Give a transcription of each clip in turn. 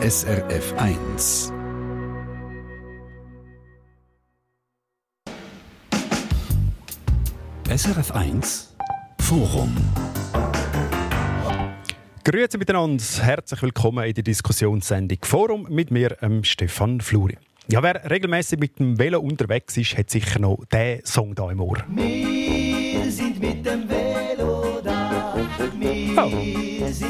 SRF 1. SRF 1 Forum. Grüezi miteinander, herzlich willkommen in der Diskussionssendung Forum mit mir, ähm, Stefan Fluri. Ja, wer regelmäßig mit dem Velo unterwegs ist, hat sicher noch diesen Song da im Ohr. Wir sind mit dem Velo da. Wir Oh.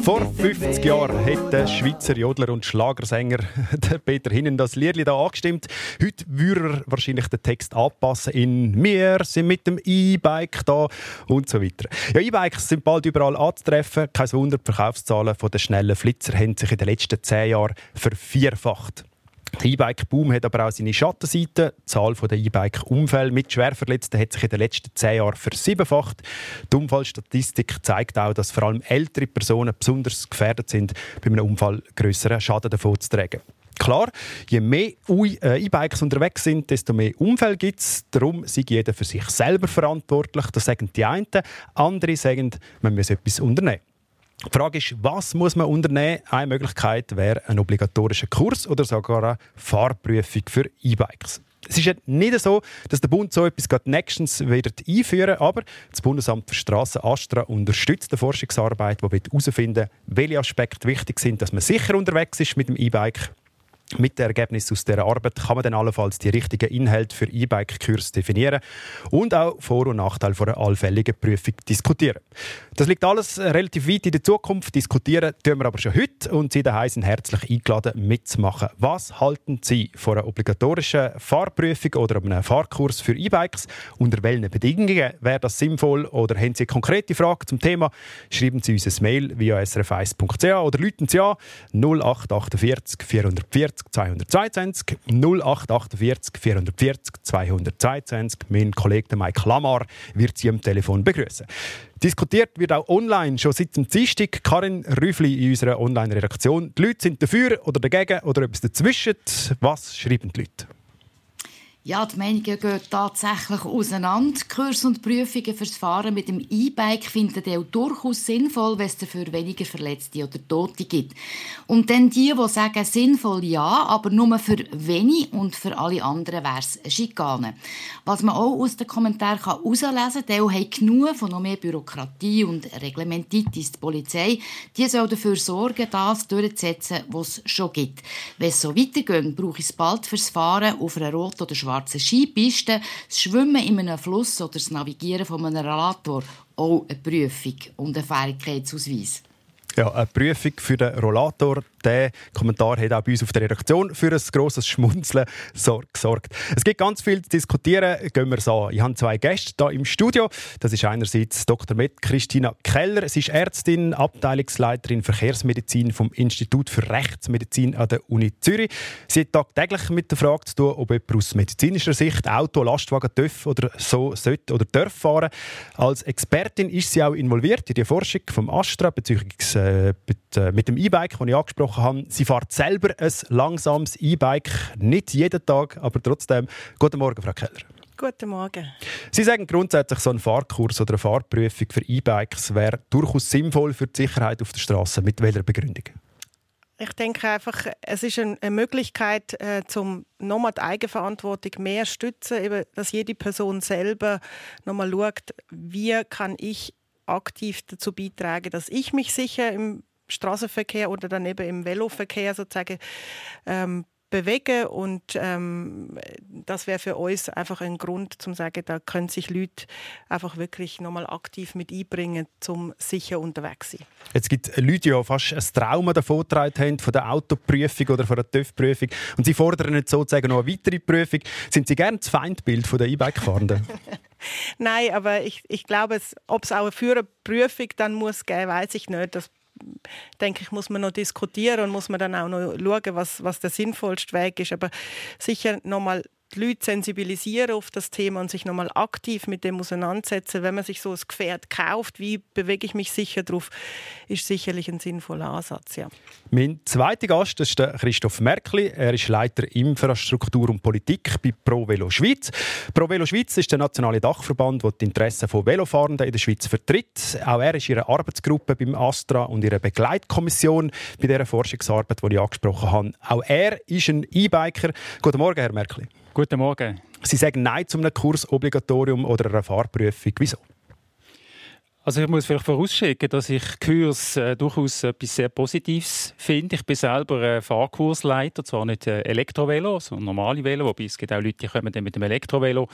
Vor 50 Jahren hat der Schweizer Jodler und Schlagersänger Peter Hinnen das Lied da angestimmt. Heute würde er wahrscheinlich den Text anpassen in «Wir sind mit dem E-Bike da» und so weiter. Ja, E-Bikes sind bald überall anzutreffen. Kein Wunder, die Verkaufszahlen der schnellen Flitzer haben sich in den letzten zehn Jahren vervierfacht. Der E-Bike-Boom hat aber auch seine Schattenseiten. Die Zahl der E-Bike-Unfälle mit Schwerverletzten hat sich in den letzten zehn Jahren versiebenfacht. Die Unfallstatistik zeigt auch, dass vor allem ältere Personen besonders gefährdet sind, bei einem Unfall größeren Schaden davon zu tragen. Klar, je mehr äh, E-Bikes unterwegs sind, desto mehr Unfälle gibt es. Darum sei jeder für sich selber verantwortlich. Das sagen die einen. Andere sagen, man muss etwas unternehmen. Die Frage ist, was muss man unternehmen? Eine Möglichkeit wäre ein obligatorischer Kurs oder sogar eine Fahrprüfung für E-Bikes. Es ist ja nicht so, dass der Bund so etwas gerade nächstens wieder einführen aber das Bundesamt für Straßen Astra unterstützt die Forschungsarbeit, die herausfinden will, welche Aspekte wichtig sind, dass man sicher unterwegs ist mit dem E-Bike mit den Ergebnissen aus dieser Arbeit kann man dann allenfalls die richtigen Inhalte für E-Bike-Kurs definieren und auch Vor- und Nachteile von einer allfälligen Prüfung diskutieren. Das liegt alles relativ weit in der Zukunft. Diskutieren tun wir aber schon heute und Sie daheim sind herzlich eingeladen, mitzumachen. Was halten Sie von einer obligatorischen Fahrprüfung oder einem Fahrkurs für E-Bikes? Unter welchen Bedingungen wäre das sinnvoll? Oder haben Sie eine konkrete Frage zum Thema? Schreiben Sie uns ein Mail via srf1.ch oder rufen Sie an 0848 440 222 0848 440 222. Mein Kollege Mike Lamar wird Sie am Telefon begrüßen. Diskutiert wird auch online schon seit dem Dienstag. Karin Rüffli in unserer Online-Redaktion. Die Leute sind dafür oder dagegen oder etwas dazwischen. Was schreiben die Leute? Ja, die Meinungen gehen tatsächlich auseinander. Kurs und Prüfungen fürs Fahren mit dem E-Bike finden auch durchaus sinnvoll, wenn es dafür weniger Verletzte oder Tote gibt. Und dann die, die sagen, sinnvoll ja, aber nur für wenig und für alle anderen wäre es Schikane. Was man auch aus den Kommentaren herauslesen kann, die haben genug von noch mehr Bürokratie und Reglementitis. Die Polizei die soll dafür sorgen, das durchzusetzen, was es schon gibt. Wenn es so weitergeht, brauche ich es bald fürs Fahren auf einer roten oder schwarzen Skipiste, das Schwimmen in einem Fluss oder das Navigieren von einem Rollator auch eine Prüfung und ein Fähigkeitsausweis. Ja, eine Prüfung für den Rollator. Der Kommentar hat auch bei uns auf der Redaktion für ein grosses Schmunzeln sor- gesorgt. Es gibt ganz viel zu diskutieren. Gehen wir es an. Ich habe zwei Gäste hier im Studio. Das ist einerseits Dr. Med Christina Keller. Sie ist Ärztin, Abteilungsleiterin Verkehrsmedizin vom Institut für Rechtsmedizin an der Uni Zürich. Sie hat tagtäglich mit der Frage zu tun, ob jemand aus medizinischer Sicht Auto, Lastwagen darf oder so sollte oder darf fahren. Als Expertin ist sie auch involviert in die Forschung vom Astra bezüglich äh, mit, äh, mit dem E-Bike, das ich angesprochen habe. Sie fährt selber ein langsames E-Bike, nicht jeden Tag, aber trotzdem. Guten Morgen, Frau Keller. Guten Morgen. Sie sagen grundsätzlich, so ein Fahrkurs oder eine Fahrprüfung für E-Bikes wäre durchaus sinnvoll für die Sicherheit auf der Straße. Mit welcher Begründung? Ich denke einfach, es ist ein- eine Möglichkeit, äh, zum nochmal die Eigenverantwortung mehr stützen, eben, dass jede Person selber nochmal schaut, wie kann ich aktiv dazu beitragen, dass ich mich sicher im Straßenverkehr oder dann eben im Veloverkehr sozusagen ähm, bewege und ähm, das wäre für uns einfach ein Grund zum sagen, da können sich Leute einfach wirklich nochmal aktiv mit einbringen, zum sicher unterwegs sein. Jetzt gibt es Leute, die ja fast ein Trauma davon haben, von der Autoprüfung oder von der TÜV-Prüfung. Und sie fordern jetzt sozusagen noch eine weitere Prüfung. Sind Sie gerne das Feindbild von der E-Bike-Fahrenden? Nein, aber ich, ich glaube, ob es auch eine Führerprüfung dann muss geben, weiß ich nicht. Das denke ich, muss man noch diskutieren und muss man dann auch noch schauen, was, was der sinnvollste Weg ist. Aber sicher nochmal die Leute sensibilisieren auf das Thema und sich nochmal aktiv mit dem auseinandersetzen, wenn man sich so ein Gefährt kauft, wie bewege ich mich sicher drauf, ist sicherlich ein sinnvoller Ansatz. Ja. Mein zweiter Gast ist Christoph Merkli. Er ist Leiter Infrastruktur und Politik bei Pro Velo Schweiz. Pro Velo Schweiz ist der nationale Dachverband, der die Interessen von Velofahrenden in der Schweiz vertritt. Auch er ist in ihrer Arbeitsgruppe beim Astra und ihrer Begleitkommission bei dieser Forschungsarbeit, die ich angesprochen habe. Auch er ist ein E-Biker. Guten Morgen, Herr Merkli. Guten Morgen. Sie sagen Nein zu einem Kursobligatorium oder einer Fahrprüfung. Wieso? Also ich muss vielleicht vorausschicken, dass ich Kurs äh, durchaus etwas sehr Positives finde. Ich bin selber äh, Fahrkursleiter, zwar nicht äh, Elektrovelo, sondern normale Velo, wobei es gibt auch Leute, die kommen dann mit dem Elektrovelo.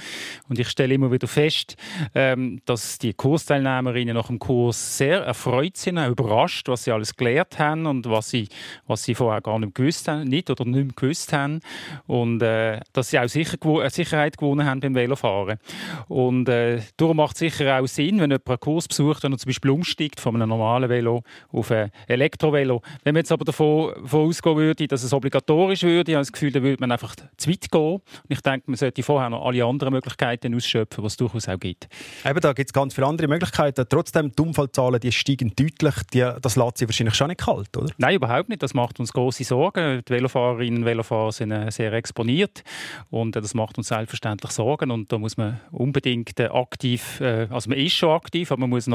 Und ich stelle immer wieder fest, ähm, dass die Kursteilnehmerinnen nach dem Kurs sehr erfreut sind, auch überrascht, was sie alles gelernt haben und was sie, was sie vorher gar nicht gewusst haben, nicht oder nicht mehr gewusst haben. Und äh, dass sie auch sicher, äh, Sicherheit gewonnen haben beim Velofahren. Und äh, darum macht es sicher auch Sinn, wenn jemand einen Kurs besucht, versucht, wenn er zum Beispiel umsteigt von einem normalen Velo auf ein Elektrovelo. Wenn man jetzt aber davon, davon ausgehen würde, dass es obligatorisch würde, habe ich das Gefühl, dann würde man einfach zu weit gehen. Und ich denke, man sollte vorher noch alle anderen Möglichkeiten ausschöpfen, was es durchaus auch gibt. Eben, da gibt es ganz viele andere Möglichkeiten. Trotzdem, die Unfallzahlen die steigen deutlich. Die, das lässt sich wahrscheinlich schon nicht kalt, oder? Nein, überhaupt nicht. Das macht uns große Sorgen. Die Velofahrerinnen und Velofahrer sind äh, sehr exponiert und äh, das macht uns selbstverständlich Sorgen. Und da muss man unbedingt äh, aktiv, also man ist schon aktiv, aber man muss noch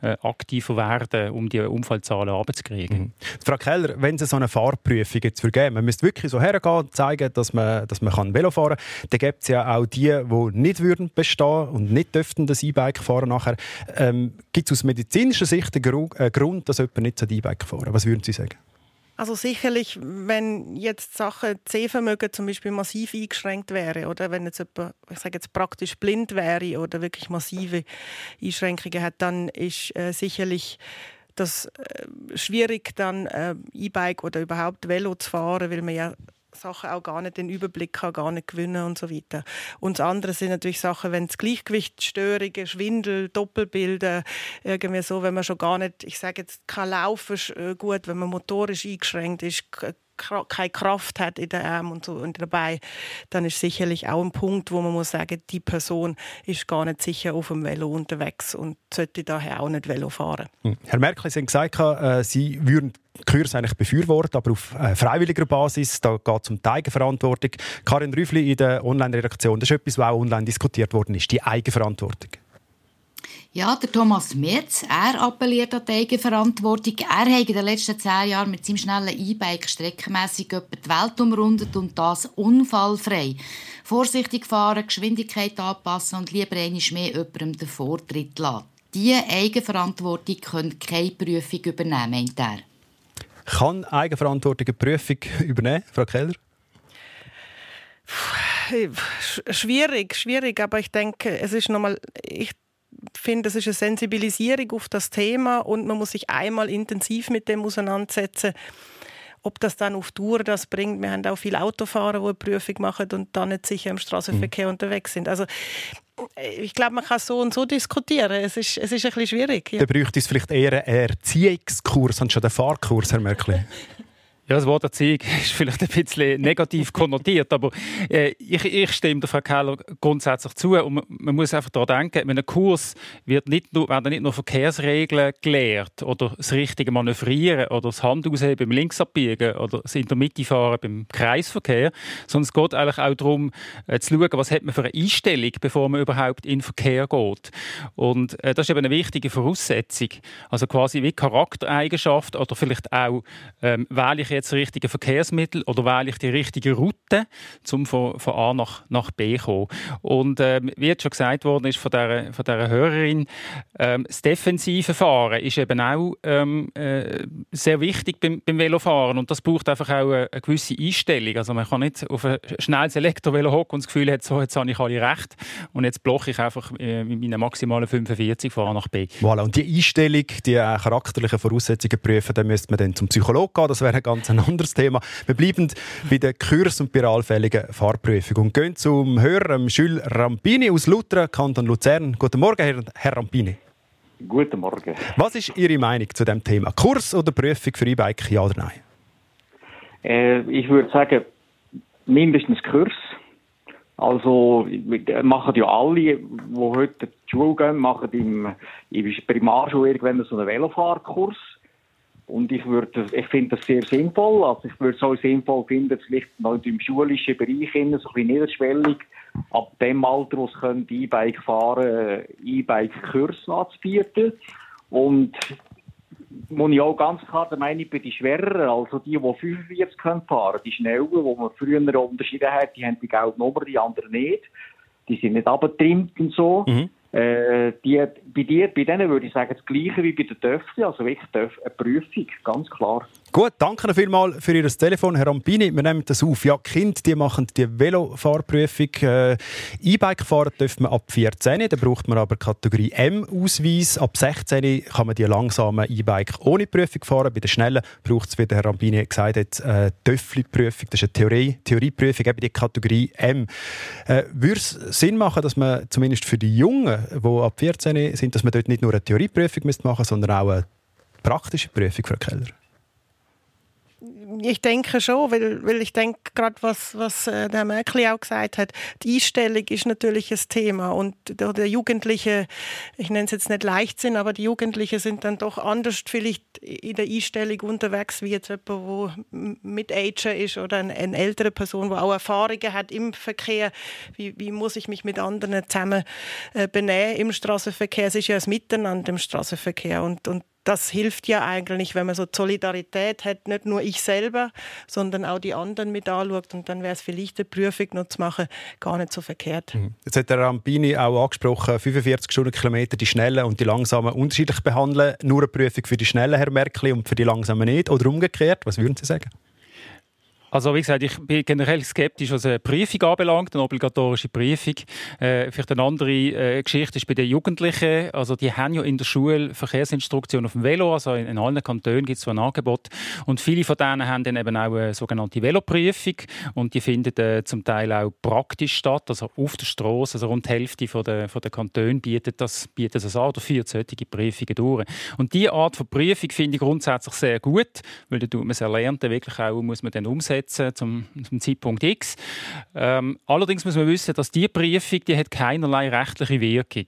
äh, aktiver werden, um die Unfallzahlen abzukriegen. Mhm. Frau Keller, wenn Sie so eine Fahrprüfung jetzt vergeben, man müsste wirklich so hergehen und zeigen, dass man, dass man kann Velo fahren kann, dann gibt es ja auch die, die nicht würden bestehen und nicht dürften das E-Bike fahren nachher. Ähm, gibt es aus medizinischer Sicht einen Grund, dass jemand nicht E-Bike fahren? Was würden Sie sagen? Also sicherlich, wenn jetzt Sachen C-Vermögen zum Beispiel massiv eingeschränkt wäre oder? Wenn jetzt jemand, ich sage jetzt praktisch blind wäre oder wirklich massive Einschränkungen hat, dann ist äh, sicherlich das äh, schwierig, dann äh, E-Bike oder überhaupt Velo zu fahren, weil man ja Sachen auch gar nicht den Überblick haben, gar nicht gewinnen und so weiter. Und das andere sind natürlich Sachen, wenn es Gleichgewichtsstörungen, Schwindel, Doppelbilder, irgendwie so, wenn man schon gar nicht, ich sage jetzt, kann laufen äh, gut, wenn man motorisch eingeschränkt ist, keine Kraft hat in den Armen und so und dabei, dann ist sicherlich auch ein Punkt, wo man muss sagen, die Person ist gar nicht sicher auf dem Velo unterwegs und sollte daher auch nicht Velo fahren. Hm. Herr Merkel, Sie haben gesagt, äh, Sie würden Kurs eigentlich befürworten, aber auf äh, freiwilliger Basis. Da geht es um die Eigenverantwortung. Karin Rüffli in der Online-Redaktion, das ist etwas, was auch online diskutiert worden ist, die Eigenverantwortung. Ja, der Thomas Metz, er appelliert an die Eigenverantwortung. Er hat in den letzten zehn Jahren mit seinem schnellen E-Bike streckenmässig die Welt umrundet und das unfallfrei. Vorsichtig fahren, Geschwindigkeit anpassen und lieber einmal mehr jemandem den Vortritt lassen. Diese Eigenverantwortung können keine Prüfung übernehmen, meint er. Kann Eigenverantwortung eine Prüfung übernehmen, Frau Keller? Schwierig, schwierig, aber ich denke, es ist nochmal, ich finde, es ist eine Sensibilisierung auf das Thema und man muss sich einmal intensiv mit dem auseinandersetzen. Ob das dann auf Tour das bringt, wir haben auch viele Autofahrer, die eine Prüfung machen und dann nicht sicher im Straßenverkehr mhm. unterwegs sind. Also ich glaube, man kann so und so diskutieren. Es ist, es ist ein bisschen schwierig. Ja. Dann bräuchte es vielleicht eher einen Erziehungskurs anstatt einen Fahrkurs, Herr Merkel. Ja, das Wort Erziehung ist vielleicht ein bisschen negativ konnotiert, aber äh, ich, ich stimme der Frau Keller grundsätzlich zu. Und man, muss einfach daran denken, in einem Kurs wird nicht nur, werden nicht nur Verkehrsregeln gelehrt oder das richtige Manövrieren oder das Handausheben beim Linksabbiegen oder das Intermittifahren beim Kreisverkehr, sondern es geht eigentlich auch darum, äh, zu schauen, was hat man für eine Einstellung, bevor man überhaupt in den Verkehr geht. Und äh, das ist eben eine wichtige Voraussetzung. Also quasi wie Charaktereigenschaft oder vielleicht auch, ähm, wähle ich jetzt das richtige Verkehrsmittel oder wähle ich die richtige Route, um von, von A nach, nach B zu kommen. Und ähm, wie jetzt schon gesagt worden ist von dieser, von dieser Hörerin, ähm, das defensive Fahren ist eben auch ähm, äh, sehr wichtig beim, beim Velofahren und das braucht einfach auch eine, eine, gewisse Einstellung. Also man kann nicht auf ein schnelles Elektrovelo hocken und das Gefühl hat, so, jetzt habe ich alle recht und jetzt bloche ich einfach äh, mit meinen maximalen 45 von A nach B. Voilà. Und die Einstellung, die äh, charakterlichen Voraussetzungen prüfen, dann müsste man dann zum Psychologen gehen, das wäre ein ganz ein anderes Thema. Wir bleiben bei der Kurs- und bei der allfälligen Fahrprüfung und gehen zum Hörer Jules Rampini aus Lutra, Kanton Luzern. Guten Morgen, Herr, Herr Rampini. Guten Morgen. Was ist Ihre Meinung zu dem Thema? Kurs oder Prüfung für E-Bike, ja oder nein? Äh, ich würde sagen, mindestens Kurs. Also machen ja alle, die heute zur Schule gehen, machen im, in der Primarschule irgendwann so einen Velofahrkurs. Und ich würde, ich finde das sehr sinnvoll. Also ich würde es auch sinnvoll finden, vielleicht noch im schulischen Bereich hin, so ein bisschen niederschwellig, ab dem Alter, wo es E-Bike fahren, E-Bike-Kurs anzubieten. Und muss ich auch ganz klar der Meinung bin, die schwereren, also die, die 45 können fahren, die schnellen, wo man früher unterschieden hat, die haben die gelbe Nummer, die anderen nicht. Die sind nicht abgetrimmt und so. Mhm. Äh, die, bei, dir, bei denen würde ich sagen, das Gleiche wie bei den Töpfen, also wirklich eine Prüfung, ganz klar. Gut, danke vielmals für Ihr Telefon, Herr Rampini. Wir nehmen das auf. Ja, Kinder die machen die Velofahrprüfung. Äh, E-Bike fahren dürfen wir ab 14, da braucht man aber Kategorie M-Ausweis. Ab 16 kann man die langsamen E-Bike ohne Prüfung fahren. Bei den schnellen braucht es, wie der Herr Rampini gesagt hat, äh, Töffli-Prüfung. Das ist eine Theorie, Theorieprüfung, eben die Kategorie M. Äh, Würde es Sinn machen, dass man zumindest für die Jungen, die ab 14 sind, dass man dort nicht nur eine Theorieprüfung machen müsste, sondern auch eine praktische Prüfung, Frau Keller? Ich denke schon, weil, weil ich denke gerade, was, was äh, der Merkel auch gesagt hat, die Einstellung ist natürlich ein Thema und der, Jugendliche, ich nenne es jetzt nicht Leichtsinn, aber die Jugendlichen sind dann doch anders vielleicht in der Einstellung unterwegs wie jetzt jemand, der mit Ager ist oder eine, eine ältere Person, die auch Erfahrungen hat im Verkehr. Wie, wie muss ich mich mit anderen zusammen äh, benehmen im Straßenverkehr? Es ist ja ein Miteinander im Straßenverkehr und, und das hilft ja eigentlich, wenn man so Solidarität hat, nicht nur ich selber, sondern auch die anderen mit anschaut. Und dann wäre es vielleicht eine Prüfung noch zu machen, gar nicht so verkehrt. Mhm. Jetzt hat der Rampini auch angesprochen, 45 Stundenkilometer, die schnellen und die langsamen unterschiedlich behandeln. Nur eine Prüfung für die schnellen, Herr Merkel, und für die langsamen nicht. Oder umgekehrt, was würden Sie sagen? Also wie gesagt, ich bin generell skeptisch, was eine Prüfung anbelangt, eine obligatorische Prüfung. Äh, vielleicht eine andere äh, Geschichte ist bei den Jugendlichen. Also die haben ja in der Schule Verkehrsinstruktion auf dem Velo. Also in, in allen Kantonen gibt es so ein Angebot. Und viele von denen haben dann eben auch eine sogenannte Veloprüfung. Und die findet äh, zum Teil auch praktisch statt, also auf der Straße. Also rund die Hälfte von der, von der Kantone bietet das, bietet das an oder führt solche Prüfungen durch. Und diese Art von Prüfung finde ich grundsätzlich sehr gut, weil da tut man es erlernt, wirklich auch muss man dann umsetzen umsetzen zum, zum Zeitpunkt X. Ähm, allerdings muss man wissen, dass diese Prüfung die hat keinerlei rechtliche Wirkung.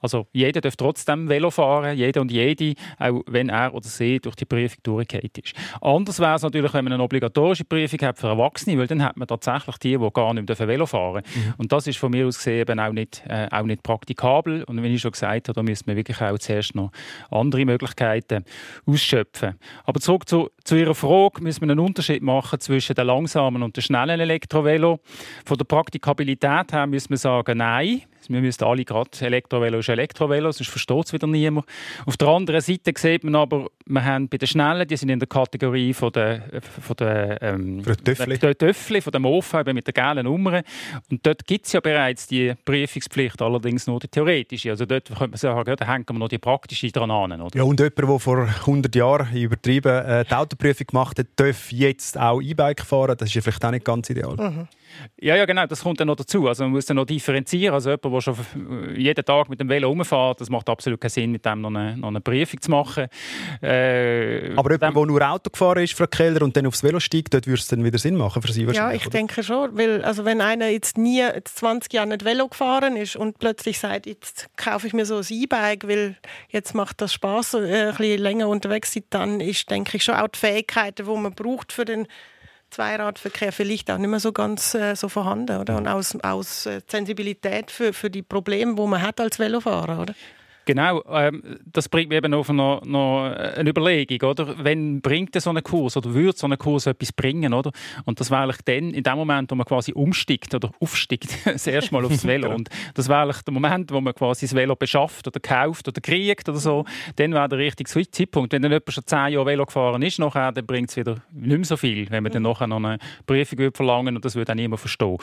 Also jeder darf trotzdem Velo fahren, jeder und jede, auch wenn er oder sie durch die Prüfung durchgefallen ist. Anders wäre es natürlich, wenn man eine obligatorische Prüfung hat für Erwachsene, weil dann hat man tatsächlich die, die gar nicht mehr Velo fahren dürfen. Mhm. Und das ist von mir aus gesehen eben auch nicht, äh, auch nicht praktikabel. Und wie ich schon gesagt habe, da müssen wir wirklich auch zuerst noch andere Möglichkeiten ausschöpfen. Aber zurück zu, zu Ihrer Frage, müssen wir einen Unterschied machen zwischen den langsamen und den schnellen Elektrovelo. Von der Praktikabilität her müssen wir sagen, nein, wir müssen alle gerade Elektrovelo ist Elektrovelo, sonst versteht es wieder niemand. Auf der anderen Seite sieht man aber, wir haben bei den Schnellen, die sind in der Kategorie von der, von der, ähm, Töffli. der Töffli, von dem Mofa, mit der gelben Nummer. Und dort gibt es ja bereits die Prüfungspflicht, allerdings nur die theoretische. Also dort könnte man sagen, da hängen wir noch die praktische dran an. Oder? Ja, und jemand, der vor 100 Jahren übertrieben äh, die Autoprüfung gemacht hat, darf jetzt auch E-Bike fahren. Das ist ja vielleicht auch nicht ganz ideal. Mhm. Ja, ja, genau, das kommt dann noch dazu. Also man muss dann noch differenzieren. Also jemand, der schon jeden Tag mit dem Velo rumfährt, das macht absolut keinen Sinn, mit dem noch eine, noch eine Prüfung zu machen. Äh, Aber jemand, der nur Auto gefahren ist, Frau Keller, und dann aufs Velo steigt, dort würde es dann wieder Sinn machen für Sie Ja, ich oder? denke schon. Weil, also wenn einer jetzt nie jetzt 20 Jahre nicht Velo gefahren ist und plötzlich sagt, jetzt kaufe ich mir so ein E-Bike, weil jetzt macht das Spaß, äh, ein bisschen länger unterwegs sein, dann ist, denke ich, schon auch die Fähigkeiten, die man braucht für den Zweiradverkehr vielleicht auch nicht mehr so ganz äh, so vorhanden, oder? Und aus, aus äh, Sensibilität für, für die Probleme, die man hat als Velofahrer, oder? Genau, ähm, das bringt mir eben auf noch, noch eine Überlegung, oder? Wenn bringt so ein Kurs oder würde so ein Kurs etwas bringen, oder? Und das wäre eigentlich dann, in dem Moment, wo man quasi umsteigt oder aufsteigt, das erste Mal aufs Velo. Und das wäre eigentlich der Moment, wo man quasi das Velo beschafft oder kauft oder kriegt oder so, dann wäre der richtige Zeitpunkt. Wenn dann jemand schon zehn Jahre Velo gefahren ist, nachher, dann bringt es wieder nicht mehr so viel, wenn man dann nachher noch eine Prüfung verlangen und das würde auch niemand verstehen.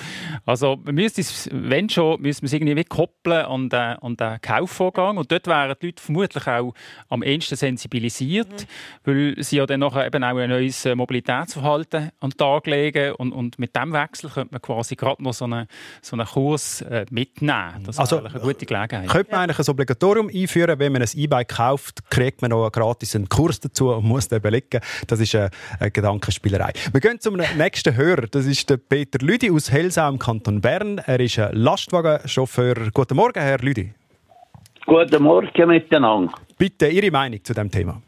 Also man müsste es, wenn schon, müsste man es irgendwie koppeln an den, an den Kaufvorgang und dort wären die Leute vermutlich auch am ehesten sensibilisiert, mhm. weil sie ja dann nachher eben auch ein neues äh, Mobilitätsverhalten an den Tag legen und, und mit dem Wechsel könnte man quasi gerade noch so einen, so einen Kurs äh, mitnehmen. Das also, eine gute Gelegenheit. Könnte man eigentlich ein Obligatorium einführen, wenn man ein E-Bike kauft, kriegt man noch gratis einen Kurs dazu und muss den belegen. Das ist eine, eine Gedankenspielerei. Wir gehen zum nächsten Hörer. Das ist der Peter Lüdi aus Helsau im Kanton Bern. Er ist ein Lastwagenchauffeur. Guten Morgen, Herr Lüdi. Guten Morgen miteinander. Bitte Ihre Meinung zu dem Thema.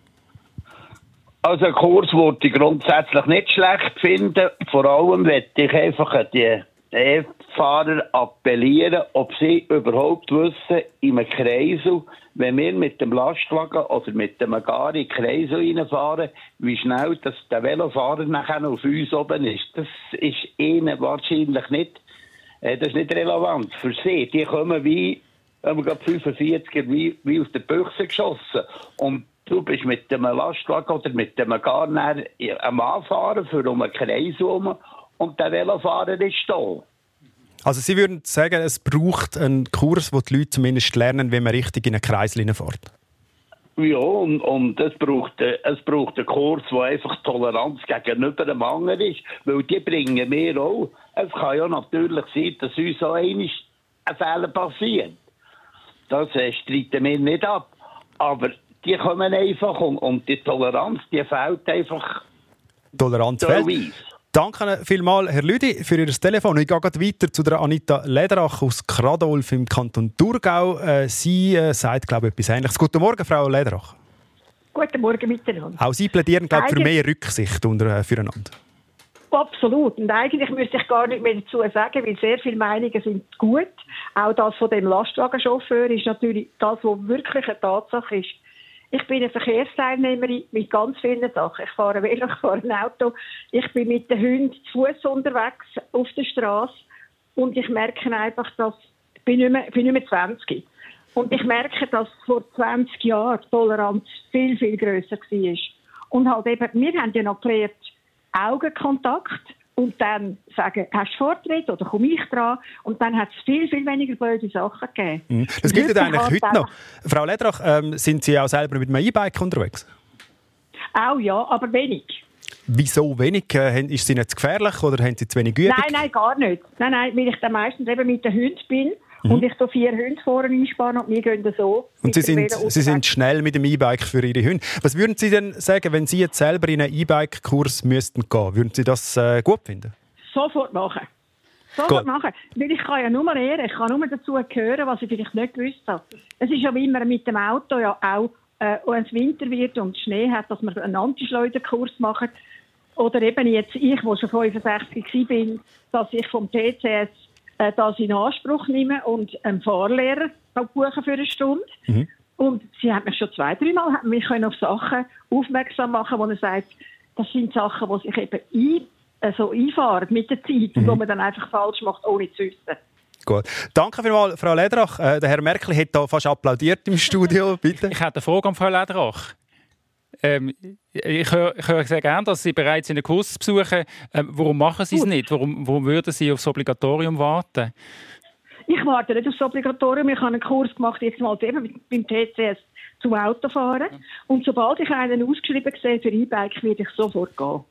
Also einen Kurs würde ich grundsätzlich nicht schlecht finden. Vor allem möchte ich einfach an die E-Fahrer appellieren, ob sie überhaupt wissen, in einem Kreisel, wenn wir mit dem Lastwagen oder mit dem Agari Kreisel reinfahren, wie schnell das der Velofahrer nachher auf uns oben ist. Das ist ihnen wahrscheinlich nicht, äh, das ist nicht relevant für sie. Die kommen wie, wenn wir gerade 45er, wie, wie aus der Büchse geschossen. Und du bist mit dem Lastwagen oder mit dem Agari am Anfahren für um einen Kreis herum und der Velofahrer ist da. Also Sie würden sagen, es braucht einen Kurs, wo die Leute zumindest lernen, wie man richtig in einen Kreis fährt? Ja, und, und es, braucht, äh, es braucht einen Kurs, der einfach Toleranz gegenüber dem anderen ist, weil die bringen wir auch. Es kann ja natürlich sein, dass uns auch ein Fehler passiert. Das äh, streiten wir nicht ab. Aber die kommen einfach und, und die Toleranz, die fehlt einfach. Toleranz fehlt. Danke vielmals, Herr Lüdi, für Ihr Telefon. Ich gehe weiter zu der Anita Lederach aus Kradolf im Kanton Thurgau. Äh, sie äh, sagt, glaube ich, etwas Ähnliches. Guten Morgen, Frau Lederach. Guten Morgen miteinander. Auch Sie plädieren, glaube ich, für mehr Rücksicht unter, äh, füreinander. Absolut. Und eigentlich müsste ich gar nicht mehr dazu sagen, weil sehr viele Meinungen sind gut. Auch das von dem Lastwagenchauffeur ist natürlich das, was wirklich eine Tatsache ist. Ich bin eine Verkehrsteilnehmerin mit ganz vielen Sachen. Ich fahre Velo, ich fahre ein Auto. Ich bin mit den Hunden zu Fuß unterwegs auf der Straße. Und ich merke einfach, dass ich bin nicht mehr, bin nicht mehr 20. Und ich merke, dass vor 20 Jahren die Toleranz viel, viel grösser war. Und halt eben, wir haben ja noch gelernt, Augenkontakt und dann sagen, hast du Vortritt oder komme ich dran? Und dann hat es viel, viel weniger blöde Sachen gegeben. Mhm. Das gilt eigentlich heute noch. Frau Lederach, ähm, sind Sie auch selber mit einem E-Bike unterwegs? Auch ja, aber wenig. Wieso wenig? Äh, ist sie nicht zu gefährlich oder haben Sie zu wenig Übung? Nein, nein, gar nicht. Nein, nein, weil ich dann meistens eben mit den Hunden bin Mhm. Und ich so vier Hunde vorne einspannen und wir gehen so. Und Sie sind, Sie sind schnell mit dem E-Bike für Ihre Hunde. Was würden Sie denn sagen, wenn Sie jetzt selber in einen E-Bike-Kurs müssten gehen? Würden Sie das äh, gut finden? Sofort machen. Sofort gut. machen. Weil ich kann ja nur lernen, ich kann nur dazu hören, was ich vielleicht nicht gewusst habe. Es ist ja wie immer mit dem Auto ja auch, äh, wenn es Winter wird und Schnee hat, dass man einen Antischleuderkurs macht. Oder eben jetzt ich, wo schon 65 war, dass ich vom TCS äh, das in Anspruch nehmen und einen Fahrlehrer buchen für eine Stunde. Mhm. Und sie hat mich schon zwei, dreimal mich auf Sachen aufmerksam machen, wo er sagt, das sind Sachen, die sich eben ein, äh, so einfahren mit der Zeit, mhm. wo man dann einfach falsch macht, ohne zu wissen. Gut. Danke vielmals, Frau Lederach. Äh, der Herr Merkel hat da fast applaudiert im Studio. Bitte. Ich hätte eine Frage an Frau Lederach. Ähm, ich höre, höre sehr gerne, dass Sie bereits in einen Kurs besuchen. Ähm, warum machen Sie es nicht? Warum, warum würden Sie aufs Obligatorium warten? Ich warte nicht aufs Obligatorium. Ich habe einen Kurs gemacht, jetzt mal eben beim TCS zum Autofahren. Und sobald ich einen ausgeschrieben sehe für E-Bike, werde ich sofort gehen.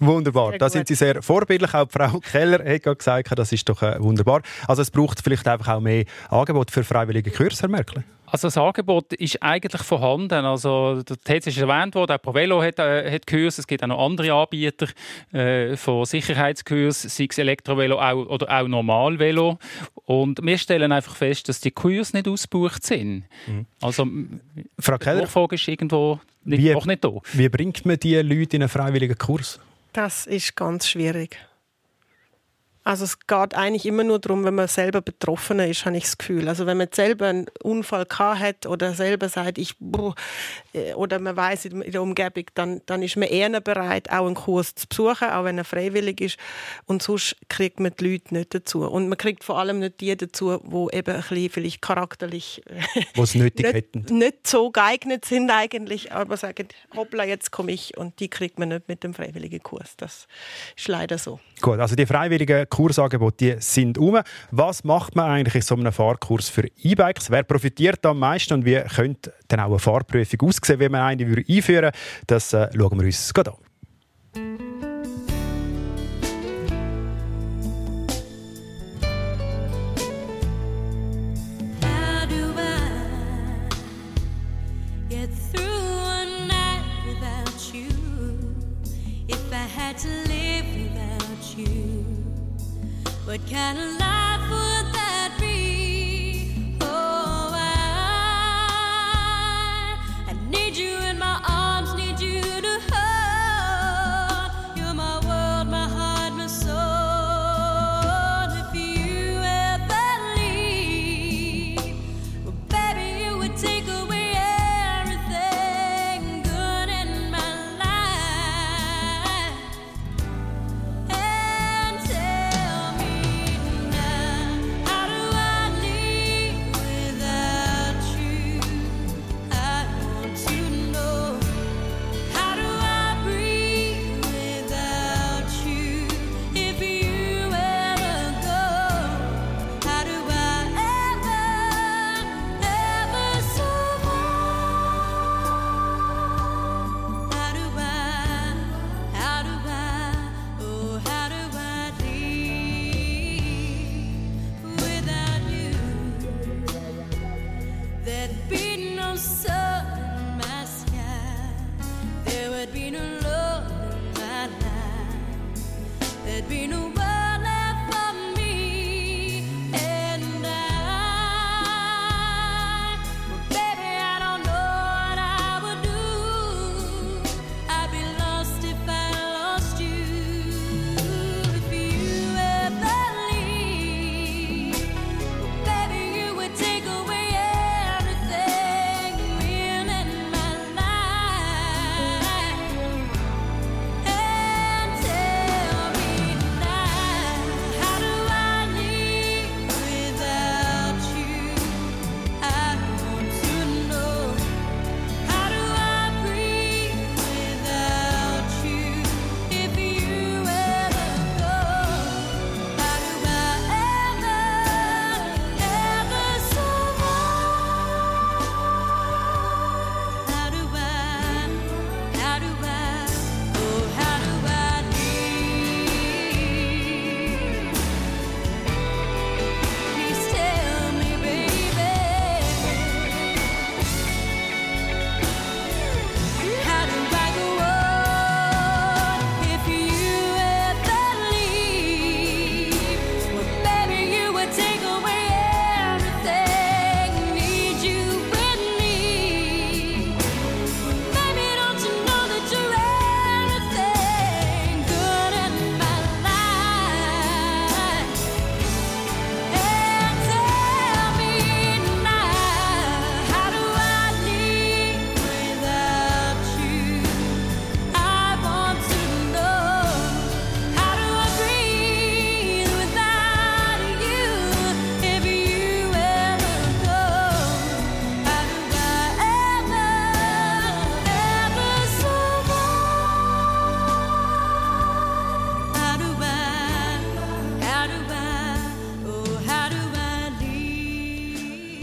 Wunderbar, da sind Sie sehr vorbildlich. Auch Frau Keller hat gesagt, das ist doch äh, wunderbar. Also es braucht vielleicht einfach auch mehr Angebot für freiwillige Kurse, Herr Merkel. Also das Angebot ist eigentlich vorhanden. Also der TC ist erwähnt worden, auch ProVelo hat, äh, hat Kurse. Es gibt auch noch andere Anbieter äh, von Sicherheitskursen, sei es Elektrovelo auch, oder auch Normalvelo. Und wir stellen einfach fest, dass die Kurse nicht ausgebucht sind. Mhm. Also Frau Keller, die Nachfrage ist irgendwo nicht, wie, nicht da. Wie bringt man diese Leute in einen freiwilligen Kurs? Das ist ganz schwierig. Also es geht eigentlich immer nur darum, wenn man selber betroffen ist, habe ich das Gefühl. Also wenn man selber einen Unfall hat oder selber sagt, ich äh, oder man weiß in der Umgebung, dann, dann ist man eher bereit, auch einen Kurs zu besuchen, auch wenn er freiwillig ist. Und sonst kriegt man die Leute nicht dazu. Und man kriegt vor allem nicht die dazu, wo eben ein bisschen vielleicht charakterlich Was nötig nicht, hätten. nicht so geeignet sind eigentlich, aber sagen, hoppla, jetzt komme ich und die kriegt man nicht mit dem freiwilligen Kurs. Das ist leider so. Gut, also die freiwilligen Kursangebote die sind um. Was macht man eigentlich in so einem Fahrkurs für E-Bikes? Wer profitiert am meisten und wie könnte dann auch eine Fahrprüfung aussehen, wenn man eine einführen würde? Das äh, schauen wir uns gerade an. But of a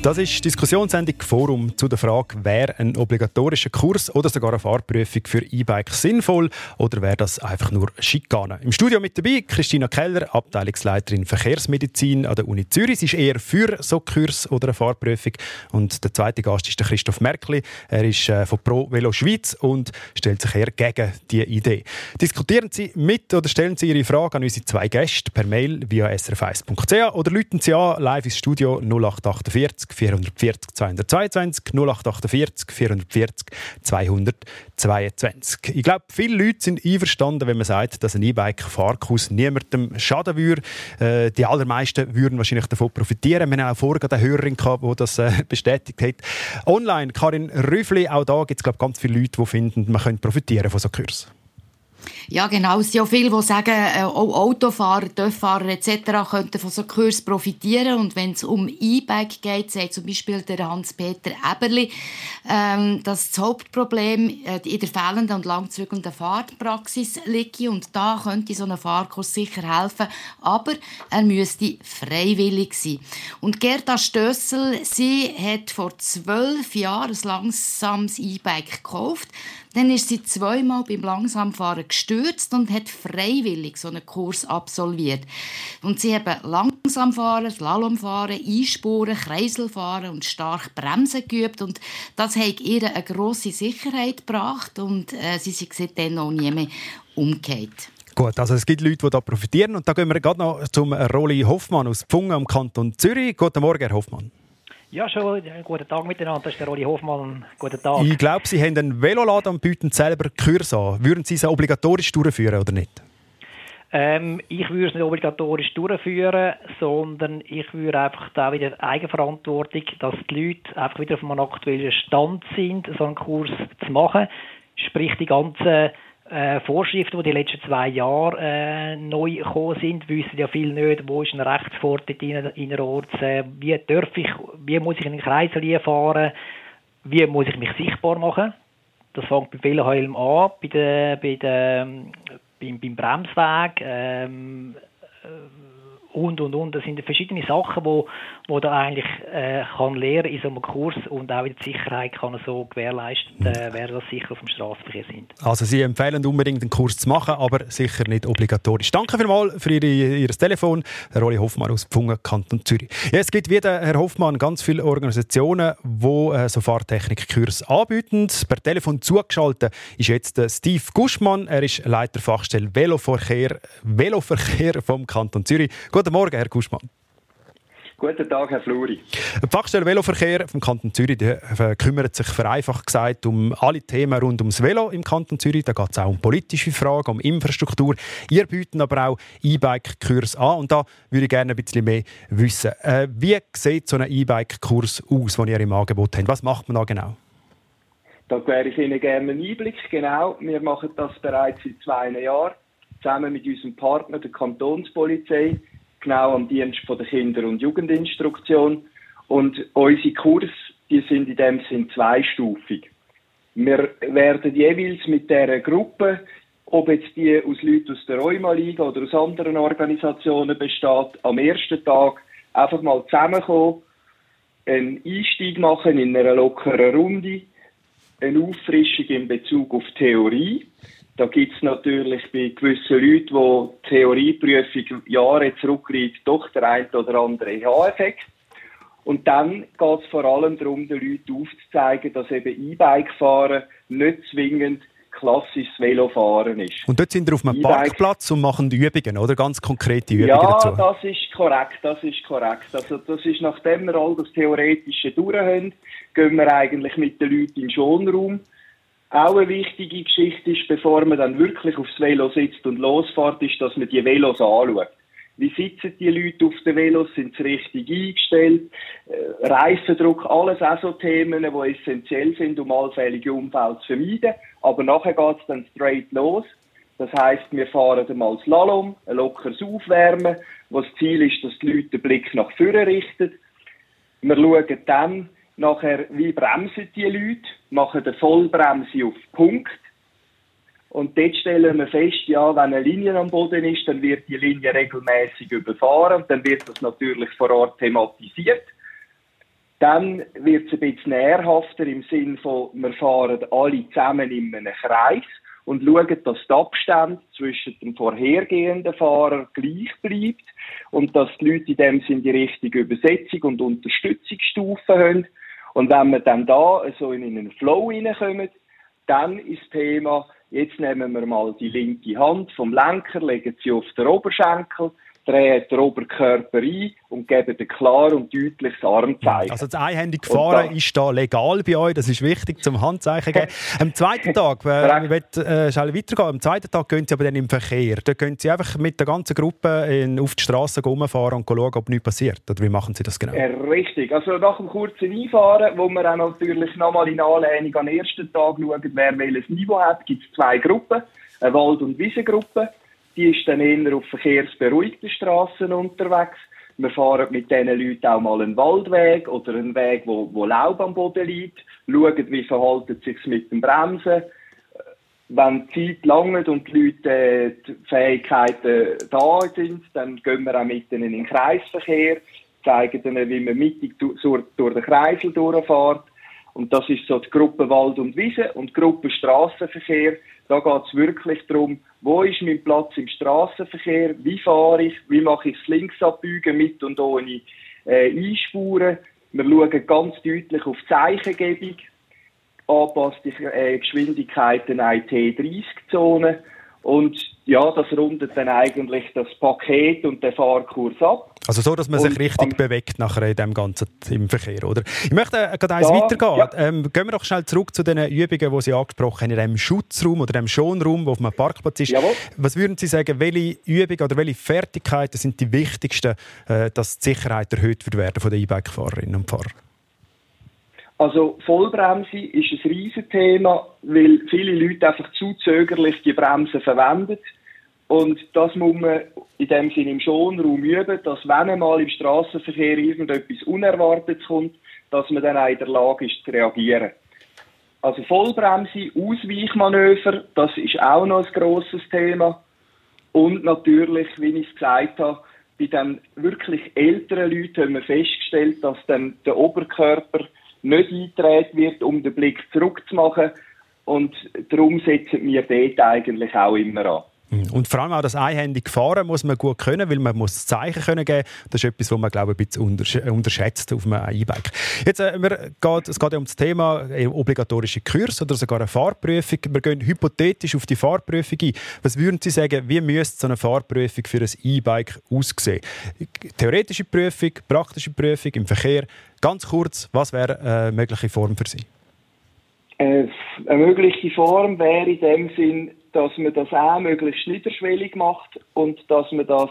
Das ist die Diskussionssendung Forum zu der Frage, wäre ein obligatorischer Kurs oder sogar eine Fahrprüfung für E-Bike sinnvoll oder wäre das einfach nur Schikane? Im Studio mit dabei Christina Keller, Abteilungsleiterin Verkehrsmedizin an der Uni Zürich. Sie ist eher für so Kurs oder eine Fahrprüfung. Und der zweite Gast ist der Christoph Merkli. Er ist äh, von Pro Velo Schweiz und stellt sich eher gegen diese Idee. Diskutieren Sie mit oder stellen Sie Ihre Frage an unsere zwei Gäste per Mail via srf1.ch oder rufen Sie an live ins Studio 0848 440 222 0848 440 222. Ich glaube, viele Leute sind einverstanden, wenn man sagt, dass ein E-Bike-Fahrkurs niemandem schaden würde. Äh, die allermeisten würden wahrscheinlich davon profitieren. Wir haben auch vorher eine Hörerin gehabt, die das äh, bestätigt hat. Online, Karin Rüffli, auch da gibt es ganz viele Leute, die finden, man könnte profitieren von so Kursen. Ja, genau. Es sind ja viele, die sagen, äh, auch Autofahrer, Töfffahrer etc. könnten von so Kurs profitieren. Und wenn es um E-Bike geht, sagt zum Beispiel der Hans-Peter Eberli, ähm, dass das Hauptproblem äh, in der fehlenden und langzügigen Fahrpraxis liegt. Und da könnte so ein Fahrkurs sicher helfen. Aber er müsste freiwillig sein. Und Gerda Stössel, sie hat vor zwölf Jahren ein langsames E-Bike gekauft. Dann ist sie zweimal beim Langsamfahren gestürzt und hat freiwillig so einen Kurs absolviert. Und sie haben Langsamfahren, Slalomfahren, Einspuren, Kreiselfahren und stark Bremsen geübt. Und das hat ihr eine grosse Sicherheit gebracht und äh, sie sind seitdem noch nie mehr umgekehrt. Gut, also es gibt Leute, die da profitieren. Und da gehen wir gerade noch zum Rolli Hoffmann aus Pfungen am Kanton Zürich. Guten Morgen, Herr Hoffmann. Ja, schon. Guten Tag miteinander. Das ist der Rolli Hofmann. Guten Tag. Ich glaube, Sie haben einen Veloladen und bieten selber Kurs an. Würden Sie sie obligatorisch durchführen oder nicht? Ähm, ich würde es nicht obligatorisch durchführen, sondern ich würde einfach da wieder Eigenverantwortung, dass die Leute einfach wieder auf einem aktuellen Stand sind, so einen Kurs zu machen. Sprich, die ganzen äh, Vorschriften, die die letzten zwei Jahre äh, neu gekommen sind, wissen ja viel nicht, wo ist ein Rechtsfort inner, innerorts, äh, wie darf ich, wie muss ich in den Kreisel fahren, wie muss ich mich sichtbar machen. Das fängt beim Velohelm an, bei der, bei der, beim, beim Bremsweg ähm, äh, und und und. Das sind verschiedene Sachen, wo, wo da eigentlich äh, kann lernen in so einem Kurs und auch wieder die Sicherheit kann so gewährleistet äh, werden, dass sie sicher auf dem Straßenverkehr sind. Also Sie empfehlen unbedingt einen Kurs zu machen, aber sicher nicht obligatorisch. Danke vielmals für Ihre, Ihr Telefon, Herr Rolli Hoffmann aus Pfungen, Kanton Zürich. Ja, es gibt wieder, Herr Hoffmann, ganz viele Organisationen, die äh, so Fahrtechnik-Kurs anbieten. Per Telefon zugeschaltet ist jetzt äh, Steve Guschmann. Er ist Leiter Fachstelle Veloverkehr, Veloverkehr vom Kanton Zürich. Guten Morgen, Herr Guschmann. Guten Tag, Herr Fluri. Die Fachstelle Veloverkehr vom Kanton Zürich äh, kümmert sich vereinfacht gesagt um alle Themen rund ums Velo im Kanton Zürich. Da geht es auch um politische Fragen, um Infrastruktur. Ihr bietet aber auch E-Bike-Kurs an und da würde ich gerne ein bisschen mehr wissen. Äh, wie sieht so ein E-Bike-Kurs aus, den ihr im Angebot habt? Was macht man da genau? Da gewähre ich Ihnen gerne einen Einblick. Genau, wir machen das bereits seit zwei Jahren zusammen mit unserem Partner, der Kantonspolizei, genau am Dienst von der Kinder- und Jugendinstruktion. Und unsere Kurse, die sind in dem Sinn zweistufig. Wir werden jeweils mit dieser Gruppe, ob jetzt die aus Leuten aus der Rheuma-Liga oder aus anderen Organisationen besteht, am ersten Tag einfach mal zusammenkommen, einen Einstieg machen in einer lockeren Runde, eine Auffrischung in Bezug auf Theorie. Da gibt es natürlich bei gewissen Leuten, die Theorieprüfung Jahre zurückliegt, doch der ein oder andere EH-Effekt. Und dann geht es vor allem darum, den Leuten aufzuzeigen, dass eben E-Bike-Fahren nicht zwingend klassisches Velofahren ist. Und dort sind wir auf einem Parkplatz und machen Übungen, oder? Ganz konkrete Übungen Ja, dazu. das ist korrekt, das ist korrekt. Also das ist, nachdem wir all das Theoretische durch haben, gehen wir eigentlich mit den Leuten in den Schonraum. Auch eine wichtige Geschichte ist, bevor man dann wirklich aufs Velo sitzt und losfährt, ist, dass man die Velos anschaut. Wie sitzen die Leute auf den Velos? Sind sie richtig eingestellt? Äh, Reifendruck, alles auch so Themen, die essentiell sind, um allfällige Unfälle zu vermeiden. Aber nachher geht es dann straight los. Das heißt, wir fahren einmal Slalom, ein lockeres Aufwärmen, wo das Ziel ist, dass die Leute den Blick nach vorne richten. Wir schauen dann nachher, wie bremsen die Leute, machen eine Vollbremse auf Punkt. Und dort stellen wir fest, ja, wenn eine Linie am Boden ist, dann wird die Linie regelmäßig überfahren. Dann wird das natürlich vor Ort thematisiert. Dann wird es ein bisschen nährhafter im Sinn von, wir fahren alle zusammen in einem Kreis und schauen, dass der Abstand zwischen dem vorhergehenden Fahrer gleich bleibt und dass die Leute in dem Sinn die richtige Übersetzung und Unterstützungsstufen haben. Und wenn wir dann da so in einen Flow hineinkommen, dann ist das Thema, jetzt nehmen wir mal die linke Hand vom Lenker, legen sie auf den Oberschenkel, drehen den Oberkörper ein und geben ein klar und deutliches Armzeichen. Also das einhändige Fahren ist da legal bei euch, das ist wichtig zum Handzeichen geben. Am zweiten Tag, äh, ich will äh, schnell weitergehen, am zweiten Tag gehen Sie aber dann im Verkehr. Da gehen Sie einfach mit der ganzen Gruppe in, auf die Straße rumfahren und schauen, ob nichts passiert. Oder wie machen Sie das genau? Richtig. Also nach dem kurzen Einfahren, wo wir auch natürlich nochmal in Anlehnung an den ersten Tag schauen, wer welches Niveau hat, gibt es zwei Gruppen. eine Wald- und Wiesengruppe. Die ist dann eher auf verkehrsberuhigten Straßen unterwegs. Wir fahren mit diesen Leuten auch mal einen Waldweg oder einen Weg, wo, wo Laub am Boden liegt, schauen, wie verhalten sich mit dem Bremsen. Wenn die Zeit langt und die Leute äh, die Fähigkeiten da sind, dann gehen wir auch mit ihnen in den Kreisverkehr, zeigen ihnen, wie man mittig du- sur- durch den Kreisel durchfährt. Und das ist so die Gruppe Wald und Wiese und die Gruppe Straßenverkehr. Da geht es wirklich darum, wo ist mein Platz im Straßenverkehr, wie fahre ich, wie mache ich das Linksabbiegen mit und ohne äh, Einspuren. Wir schauen ganz deutlich auf Zeichengebung, angepasste äh, Geschwindigkeiten IT-30-Zone. Und ja, das rundet dann eigentlich das Paket und den Fahrkurs ab. Also so, dass man sich Und richtig bewegt nachher in dem ganzen im Verkehr, oder? Ich möchte äh, gerade eins Ja, weitergehen. ja. Ähm, gehen wir doch schnell zurück zu den Übungen, die Sie angesprochen haben, in dem Schutzraum oder dem Schonraum, wo auf einem Parkplatz ist. Jawohl. Was würden Sie sagen, welche Übungen oder welche Fertigkeiten sind die wichtigsten, äh, dass die Sicherheit erhöht wird werden von den E-Bike-Fahrerinnen und Fahrern? Also Vollbremse ist ein Riesenthema, weil viele Leute einfach zu zögerlich die Bremse verwenden. Und das muss man in dem Sinne im Schonraum üben, dass wenn einmal im Straßenverkehr irgendetwas Unerwartetes kommt, dass man dann auch in der Lage ist zu reagieren. Also Vollbremse, Ausweichmanöver, das ist auch noch ein grosses Thema. Und natürlich, wie ich es gesagt habe, bei den wirklich älteren Leuten haben wir festgestellt, dass dann der Oberkörper nicht eingedreht wird, um den Blick zurückzumachen. Und darum setzen wir dort eigentlich auch immer an. Und vor allem auch das einhändige Fahren muss man gut können, weil man muss Zeichen können geben. Das ist etwas, was man glaube ich, ein bisschen äh, unterschätzt auf einem E-Bike. Jetzt, äh, wir geht, es geht ja um das Thema äh, obligatorische Kurs oder sogar eine Fahrprüfung. Wir gehen hypothetisch auf die Fahrprüfung ein. Was würden Sie sagen, wie müsste so eine Fahrprüfung für ein E-Bike aussehen? Theoretische Prüfung, praktische Prüfung im Verkehr. Ganz kurz, was wäre eine mögliche Form für Sie? Äh, eine mögliche Form wäre in dem Sinn, dass man das auch möglichst niederschwellig macht und dass man das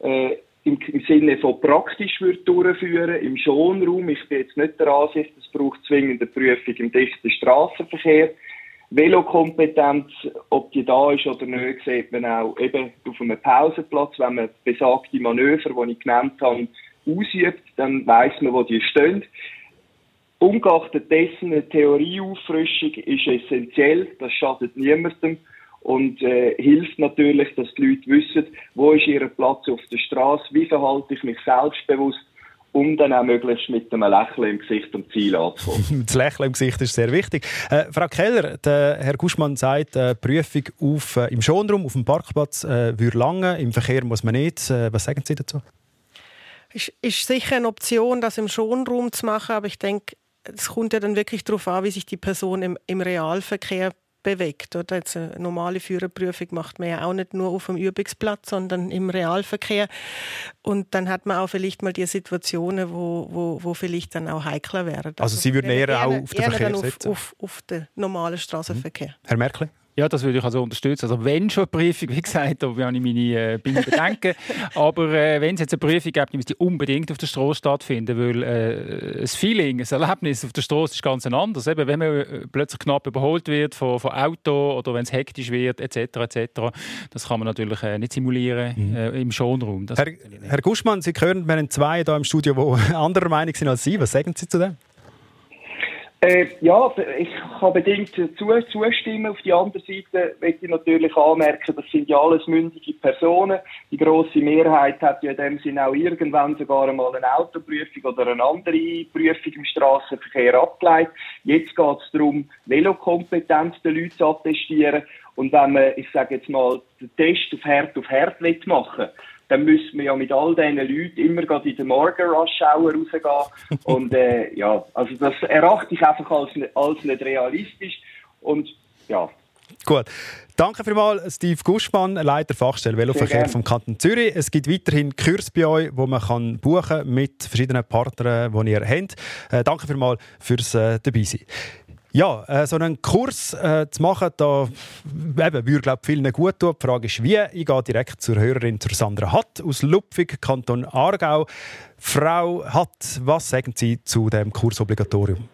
äh, im, im Sinne von praktisch wird durchführen im Schonraum. Ich bin jetzt nicht der Ansicht, es braucht zwingend eine Prüfung im dichten Straßenverkehr. Velokompetenz, ob die da ist oder nicht, sieht man auch eben auf einem Pausenplatz. Wenn man besagte Manöver, die ich genannt habe, ausübt, dann weiß man, wo die stehen. Ungeachtet dessen, eine Theorieauffrischung ist essentiell, das schadet niemandem und äh, hilft natürlich, dass die Leute wissen, wo ist ihr Platz auf der Straße, wie verhalte ich mich selbstbewusst, um dann auch möglichst mit einem Lächeln im Gesicht am Ziel anzukommen. Das Lächeln im Gesicht ist sehr wichtig. Äh, Frau Keller, der Herr Guschmann sagt, äh, Prüfung auf, äh, im Schonraum, auf dem Parkplatz äh, würde lange, im Verkehr muss man nicht. Äh, was sagen Sie dazu? ist, ist sicher eine Option, das im Schonraum zu machen, aber ich denke, es kommt ja dann wirklich darauf an, wie sich die Person im, im Realverkehr bewegt. Oder? Jetzt eine normale Führerprüfung macht man ja auch nicht nur auf dem Übungsplatz, sondern im Realverkehr. Und dann hat man auch vielleicht mal die Situationen, wo, wo, wo vielleicht dann auch heikler werden. Also Sie würden eher auch auf den eher Verkehr auf? Auf, auf den normalen Straßenverkehr. Herr Merkel? Ja, das würde ich also unterstützen. Also wenn schon eine Prüfung, wie gesagt, da habe ich meine äh, meine Bedenken. Aber äh, wenn es jetzt eine Prüfung gibt, dann muss die unbedingt auf der Straße stattfinden, weil äh, das Feeling, das Erlebnis auf der Straße ist ganz ein anderes. Eben, wenn man äh, plötzlich knapp überholt wird von, von Auto oder wenn es hektisch wird, etc., etc., das kann man natürlich äh, nicht simulieren äh, im Schonraum. Das Herr, Herr Guschmann, Sie hören, wir haben zwei hier im Studio, die anderer Meinung sind als Sie. Was sagen Sie zu dem? Äh, ja, ich kann bedingt zu, zustimmen. Auf der anderen Seite möchte ich natürlich anmerken, das sind ja alles mündige Personen. Die grosse Mehrheit hat ja in dem Sinne auch irgendwann sogar einmal eine Autoprüfung oder eine andere Prüfung im Straßenverkehr abgeleitet. Jetzt geht es darum, Velokompetenz der Leute zu attestieren. Und wenn man, ich sage jetzt mal, den Test auf Herd auf Herd machen will, dann müssen wir ja mit all diesen Leuten immer gerade in den Morgen Rush Hour rausgehen. Und äh, ja, also das erachte ich einfach als, nicht- als nicht realistisch. Und ja, Gut. Danke vielmals, Steve Guschmann, Leiter Fachstelle Veloverkehr vom Kanton Zürich. Es gibt weiterhin Kurs bei euch, wo man kann buchen mit verschiedenen Partnern, die ihr habt. Äh, danke vielmals fürs äh, Dabeisein. Ja, äh, so einen Kurs äh, zu machen, da eben, würde glaub, vielen gut tun. Die Frage ist, wie? Ich gehe direkt zur Hörerin, zur Sandra Hatt aus Lupfig, Kanton Aargau. Frau Hatt, was sagen Sie zu dem Kursobligatorium?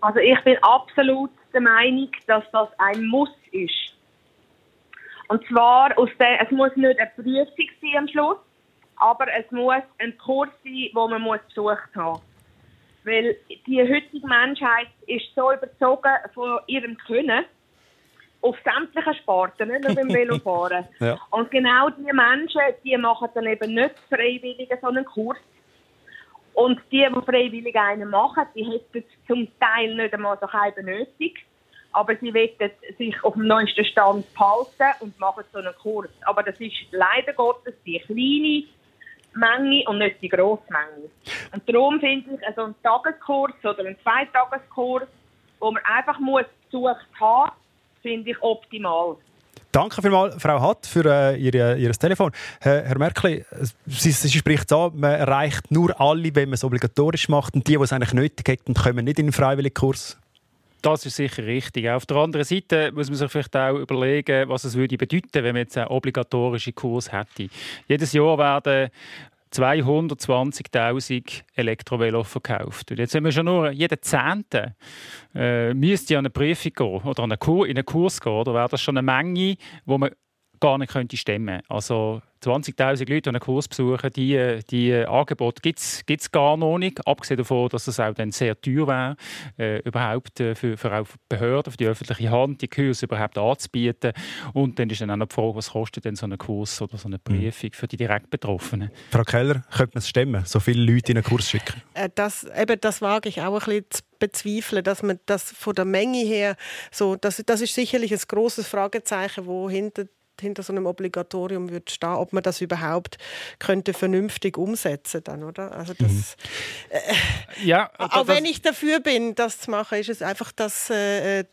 Also ich bin absolut der Meinung, dass das ein Muss ist. Und zwar, aus der, es muss nicht eine Prüfung sein am Schluss, aber es muss ein Kurs sein, den man muss besucht haben Weil die heutige Menschheit ist so überzogen von ihrem Können auf sämtlichen Sparten, nicht nur beim Velofahren. Ja. Und genau diese Menschen, die machen dann eben nicht freiwillig so einen Kurs. Und die, die freiwillig einen machen, die hätten zum Teil nicht einmal so halb nötig. Aber sie wollen sich auf dem neuesten Stand behalten und machen so einen Kurs. Aber das ist leider Gottes die kleine Menge und nicht die grosse Menge. Und darum finde ich, so einen Tageskurs oder einen Zweitageskurs, wo man einfach muss besucht haben, finde ich optimal. Danke vielmals, Frau Hatt, für äh, ihr, Ihr Telefon. Herr, Herr Merkli, Sie, Sie spricht an, man erreicht nur alle, wenn man es obligatorisch macht. Und die, die es eigentlich nötig hätten, kommen nicht in den freiwilligen Kurs. Das ist sicher richtig. Auf der anderen Seite muss man sich vielleicht auch überlegen, was es würde bedeuten, wenn man jetzt einen obligatorischen Kurs hätte. Jedes Jahr werden 220.000 Elektrovelo verkauft. Und jetzt, wenn wir schon nur jeden Zehnte äh, müsste an eine Prüfung gehen oder an einen Kur, in einen Kurs gehen, dann wäre das schon eine Menge, wo man gar nicht könnte stemmen. Also 20'000 Leute, die einen Kurs besuchen, die, die Angebote gibt es gar noch nicht. Abgesehen davon, dass es auch dann sehr teuer wäre, äh, überhaupt äh, für, für auch Behörden, für die öffentliche Hand, die Kurse überhaupt anzubieten. Und dann ist dann auch noch die Frage, was kostet denn so ein Kurs oder so eine Prüfung für die direkt Betroffenen. Frau Keller, könnte man es stemmen, so viele Leute in einen Kurs schicken? Äh, Das, eben, das wage ich auch ein bisschen zu bezweifeln, dass man das von der Menge her so, das, das ist sicherlich ein großes Fragezeichen, wo hinter hinter so einem Obligatorium wird stehen, ob man das überhaupt könnte vernünftig umsetzen dann, oder? Also das, Ja, auch wenn ich dafür bin, das zu machen, ist es einfach, dass äh,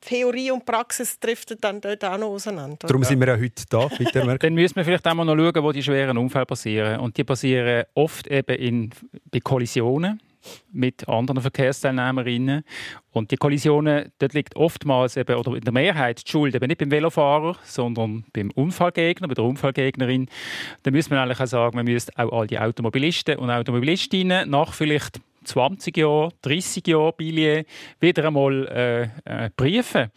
Theorie und Praxis driften dann dort auch noch auseinander. Darum sind wir ja heute da, bitte. Dann müssen wir vielleicht auch mal noch schauen, wo die schweren Unfälle passieren. Und die passieren oft eben in, bei Kollisionen mit anderen Verkehrsteilnehmerinnen. Und die Kollisionen, dort liegt oftmals eben, oder in der Mehrheit die Schuld eben nicht beim Velofahrer, sondern beim Unfallgegner, bei der Unfallgegnerin. Da müsste man eigentlich auch sagen, man müsste auch all die Automobilisten und Automobilistinnen nach vielleicht 20 Jahren, 30 Jahren Billet wieder einmal äh, äh, prüfen.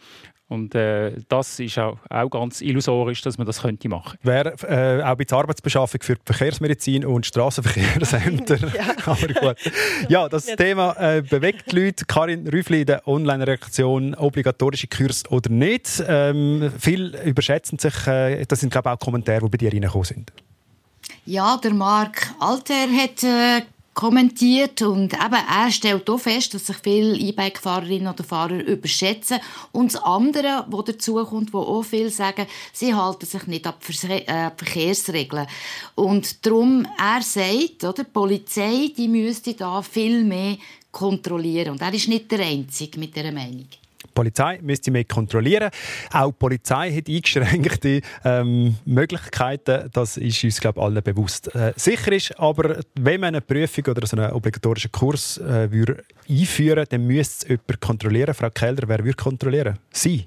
Und äh, das ist auch, auch ganz illusorisch, dass man das könnte machen. Wäre äh, auch bei der Arbeitsbeschaffung für die Verkehrsmedizin und Straßenverkehrsämter. Aber gut. Ja, das Thema äh, bewegt die Leute. Karin Rüffli, der Online-Reaktion, obligatorische Kurs oder nicht. Ähm, viele überschätzen sich. Äh, das sind, glaube ich, auch Kommentare, die bei dir reingekommen sind. Ja, der Marc Alter hat äh, kommentiert und eben, er stellt auch fest, dass sich viele E-Bike-Fahrerinnen oder Fahrer überschätzen. Und das andere, was dazu kommt, wo auch viele sagen, sie halten sich nicht an die äh, Verkehrsregeln. Und darum, er sagt, oder, die Polizei die müsste da viel mehr kontrollieren. Und er ist nicht der Einzige mit dieser Meinung. Polizei müsste mehr kontrollieren. Auch die Polizei hat eingeschränkte ähm, Möglichkeiten. Das ist uns, glaube ich, allen bewusst. Äh, sicher ist aber, wenn man eine Prüfung oder so einen obligatorischen Kurs äh, würde einführen dann müsste es jemand kontrollieren. Frau Keller, wer würde kontrollieren? Sie?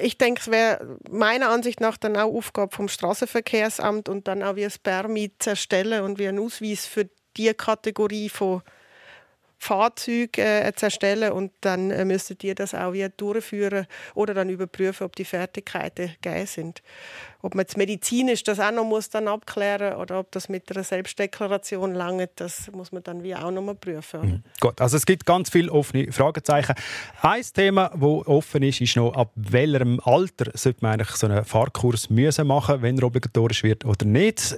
ich denke, es wäre meiner Ansicht nach dann auch Aufgabe vom Straßenverkehrsamt und dann auch wie ein Permit erstellen und wie ein Ausweis für die Kategorie von Fahrzeugen äh, zu erstellen und dann äh, müsstet ihr das auch wieder durchführen oder dann überprüfen, ob die Fertigkeiten gegeben sind. Ob man jetzt medizinisch das auch noch muss dann abklären oder ob das mit einer Selbstdeklaration lange, das muss man dann wie auch noch mal prüfen. oder? Gut, also es gibt ganz viele offene Fragezeichen. Ein Thema, das offen ist, ist noch, ab welchem Alter sollte man eigentlich so einen Fahrkurs müssen machen, wenn er obligatorisch wird oder nicht.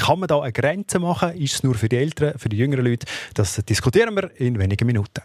Kann man da eine Grenze machen? Ist es nur für die Älteren, für die jüngeren Leute? Das diskutieren wir in wenigen Minuten.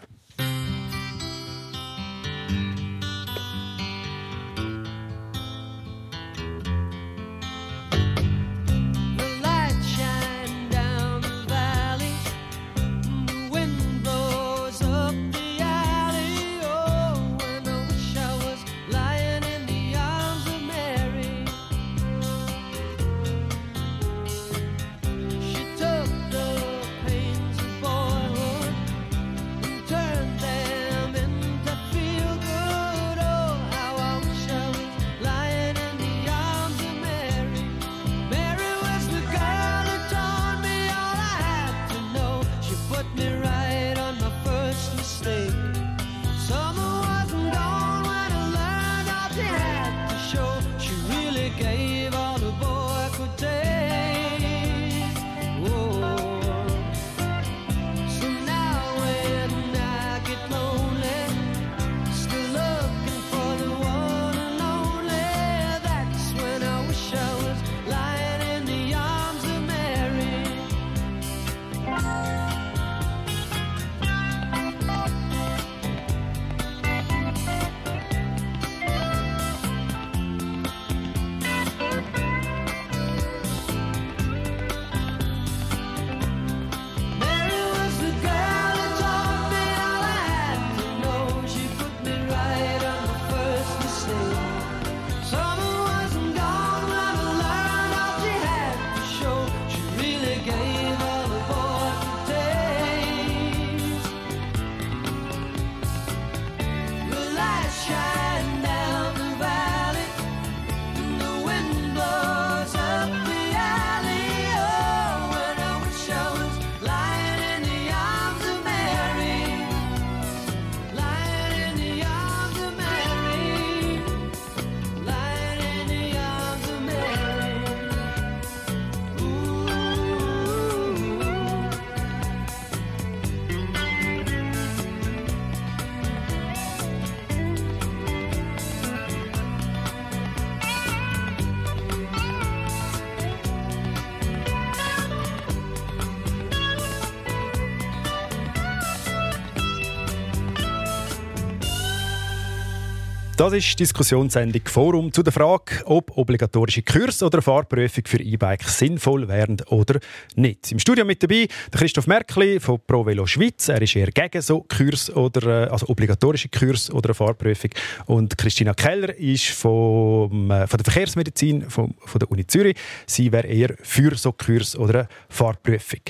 Das ist die Diskussionssendung Forum zu der Frage, ob obligatorische Kurs oder Fahrprüfung für E-Bike sinnvoll wären oder nicht. Im Studio mit dabei der Christoph Merkli von ProVelo Schweiz. Er ist eher gegen so Kurs oder äh, also obligatorische Kurs oder eine Fahrprüfung. Und Christina Keller ist vom, äh, von der Verkehrsmedizin vom, von der Uni Zürich. Sie wäre eher für so Kurs oder eine Fahrprüfung.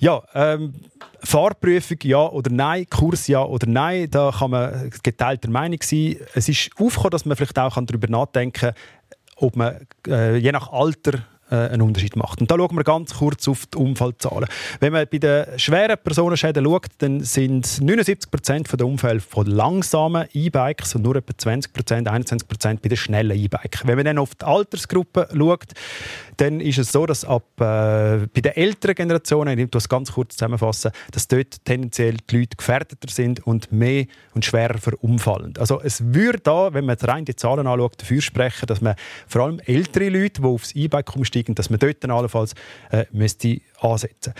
Ja, ähm, Fahrprüfung ja oder nein, Kurs ja oder nein, da kann man geteilter Meinung sein. Es ist aufgekommen, dass man vielleicht auch darüber nachdenken kann, ob man äh, je nach Alter äh, einen Unterschied macht. Und da schauen wir ganz kurz auf die Unfallzahlen. Wenn man bei den schweren Personenschäden schaut, dann sind 79% der Unfälle von langsamen E-Bikes und nur etwa 20%, 21% bei den schnellen E-Bikes. Wenn man dann auf die Altersgruppe schaut, dann ist es so, dass ab äh, bei den älteren Generationen, ich das ganz kurz zusammenfassen, dass dort tendenziell die Leute gefährdeter sind und mehr und schwerer verunfallen. Also es würde da, wenn man rein die Zahlen anschaut, dafür sprechen, dass man vor allem ältere Leute, die aufs E-Bike umsteigen, dass man dort dann allenfalls äh, müsste ansetzen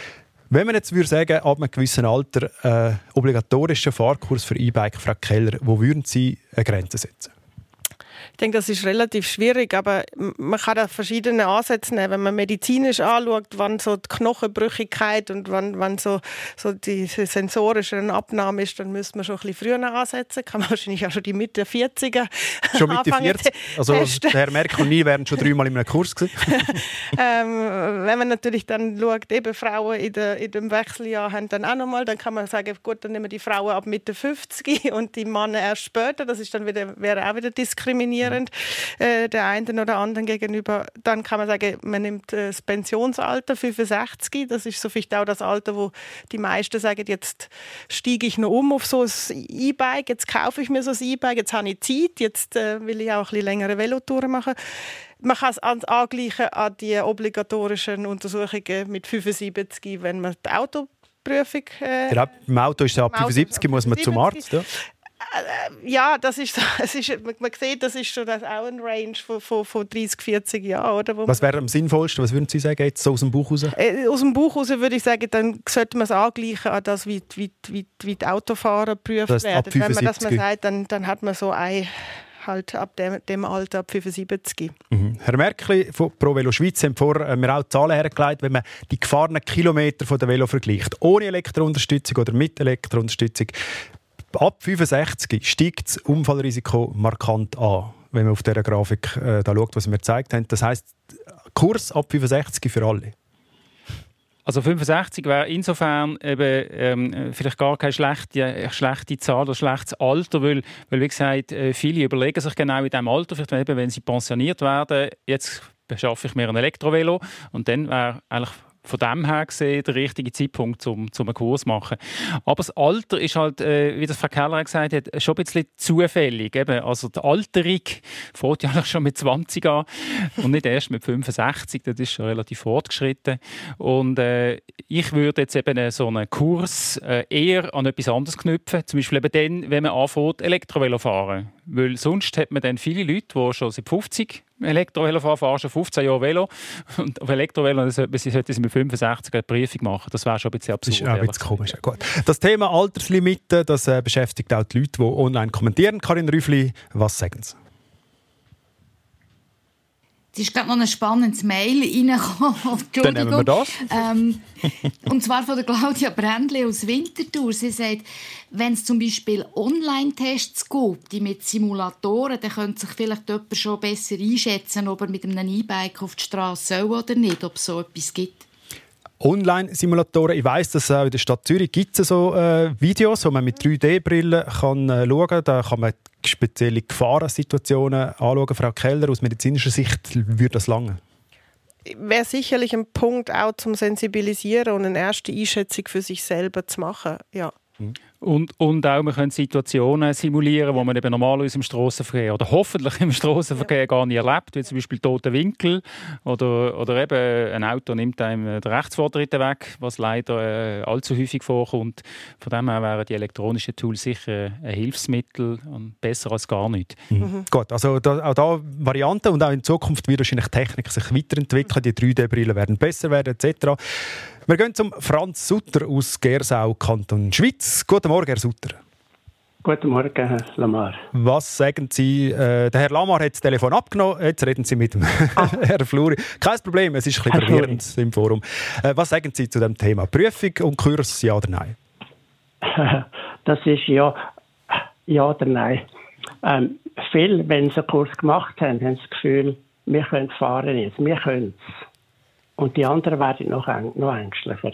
wenn man jetzt würde sagen, ab einem gewissen Alter äh, obligatorischen Fahrkurs für E-Bike, Frau Keller, wo würden Sie eine Grenze setzen? Ich denke, das ist relativ schwierig, aber man kann da verschiedene Ansätze nehmen. Wenn man medizinisch anschaut, wann so die Knochenbrüchigkeit und wann, wann so, so die sensorische Abnahme ist, dann müsste man schon ein bisschen früher ansetzen. Kann man wahrscheinlich auch schon die Mitte 40er Schon Mitte anfangen 40? Also testen. Herr Merkel und ich wären schon dreimal in einem Kurs gewesen. ähm, wenn man natürlich dann schaut, eben Frauen in, der, in dem Wechseljahr haben dann auch nochmal, dann kann man sagen, gut, dann nehmen wir die Frauen ab Mitte 50 und die Männer erst später. Das ist dann wieder, wäre auch wieder diskriminierend äh, der einen oder anderen gegenüber. Dann kann man sagen, man nimmt äh, das Pensionsalter 65. Das ist so vielleicht auch das Alter, wo die meisten sagen, jetzt steige ich noch um auf so ein E-Bike, jetzt kaufe ich mir so ein E-Bike, jetzt habe ich Zeit, jetzt äh, will ich auch ein bisschen längere Velotouren machen. Man kann es an- angleichen an die obligatorischen Untersuchungen mit 75, wenn man die Autoprüfung äh, Ja, Im Auto ist es ab Im Auto 75, muss man zum 75. Arzt. Ja. Ja, das ist, es ist man man sieht, das ist schon das auch ein Range von, von, von 30, 40 Jahren. Oder, Was wäre am sinnvollsten? Was würden Sie sagen, jetzt so aus dem Bauch raus? Äh, Aus dem Bauch heraus würde ich sagen, dann sollte man es angleichen an das, wie, wie, wie, wie die Autofahrer geprüft Das werden. Wenn man, dass man 75. sagt, dann, dann hat man so ein halt ab dem, dem Alter, ab 75. Mhm. Herr Merkli von ProVelo Schweiz haben vorher äh, mir auch Zahlen hergelegt, wenn man die gefahrenen Kilometer von der Velo vergleicht. Ohne Elektrounterstützung oder mit Elektrounterstützung. Ab 65 steigt das Unfallrisiko markant an, wenn man auf dieser Grafik äh, da schaut, was mir gezeigt haben. Das heisst, Kurs ab 65 für alle. Also 65 wäre insofern eben, ähm, vielleicht gar keine schlechte, schlechte Zahl oder schlechtes Alter, weil, weil wie gesagt, äh, viele überlegen sich genau in diesem Alter, vielleicht eben, wenn sie pensioniert werden, jetzt beschaffe ich mir ein Elektrovelo und dann wäre eigentlich von dem her gesehen der richtige Zeitpunkt, um, um einen Kurs zu machen. Aber das Alter ist halt, äh, wie das Frau Keller gesagt hat, schon ein bisschen zufällig. Also die Alterung fängt ja schon mit 20 an und nicht erst mit 65, das ist schon relativ fortgeschritten. Und äh, ich würde jetzt eben so einen Kurs äh, eher an etwas anderes knüpfen, zum Beispiel eben dann, wenn man anfängt, Elektrovelo fahren. Weil sonst hat man dann viele Leute, die schon seit 50 Elektrovelo fahren, fahren schon 15 Jahre Velo. Und auf Elektrovelo dann sollte sie sollte sie mit 65 eine Prüfung machen. Das wäre schon ein bisschen Das absurd. ist auch ein bisschen komisch. Gut. Das Thema Alterslimite, das beschäftigt auch die Leute, die online kommentieren. Karin Rüffli, was sagen Sie? Es ist gerade noch ein spannendes Mail reingekommen. Dann nehmen wir das. Ähm, und zwar von der Claudia Brändli aus Winterthur. Sie sagt, wenn es zum Beispiel Online-Tests gibt, die mit Simulatoren, dann könnte sich vielleicht jemand schon besser einschätzen, ob er mit einem E-Bike auf die Straße soll oder nicht, ob es so etwas gibt. Online-Simulatoren. Ich weiss, dass auch in der Stadt Zürich gibt es so äh, Videos, wo man mit 3D-Brillen kann äh, schauen kann. Da kann man spezielle Gefahrensituationen anschauen. Frau Keller, aus medizinischer Sicht würde das lange. Wäre sicherlich ein Punkt auch zum Sensibilisieren und eine erste Einschätzung für sich selber zu machen. Ja. Und, und auch, wir können Situationen simulieren, die man eben normalerweise im Strassenverkehr oder hoffentlich im Strassenverkehr gar nicht erlebt, wie zum Beispiel tote Winkel oder, oder eben ein Auto nimmt einem den Rechtsvortritt weg, was leider äh, allzu häufig vorkommt. Von dem her wären die elektronischen Tools sicher ein Hilfsmittel und besser als gar nicht. Mhm. Gut, also da, auch da Varianten und auch in Zukunft wird wahrscheinlich die Technik sich weiterentwickeln, die 3D-Brillen werden besser werden etc. Wir gehen zum Franz Sutter aus Gersau, Kanton Schweiz. Guten Morgen, Herr Sutter. Guten Morgen, Herr Lamar. Was sagen Sie? Äh, der Herr Lamar hat das Telefon abgenommen, jetzt reden Sie mit dem Herrn Fluri. Kein Problem, es ist ein bisschen Herr verwirrend im Forum. Äh, was sagen Sie zu dem Thema? Prüfung und Kurs, ja oder nein? Das ist ja, ja oder nein. Ähm, viele, wenn sie einen Kurs gemacht haben, haben das Gefühl, wir können fahren jetzt, wir können es. Und die anderen werden noch, noch ängstlicher.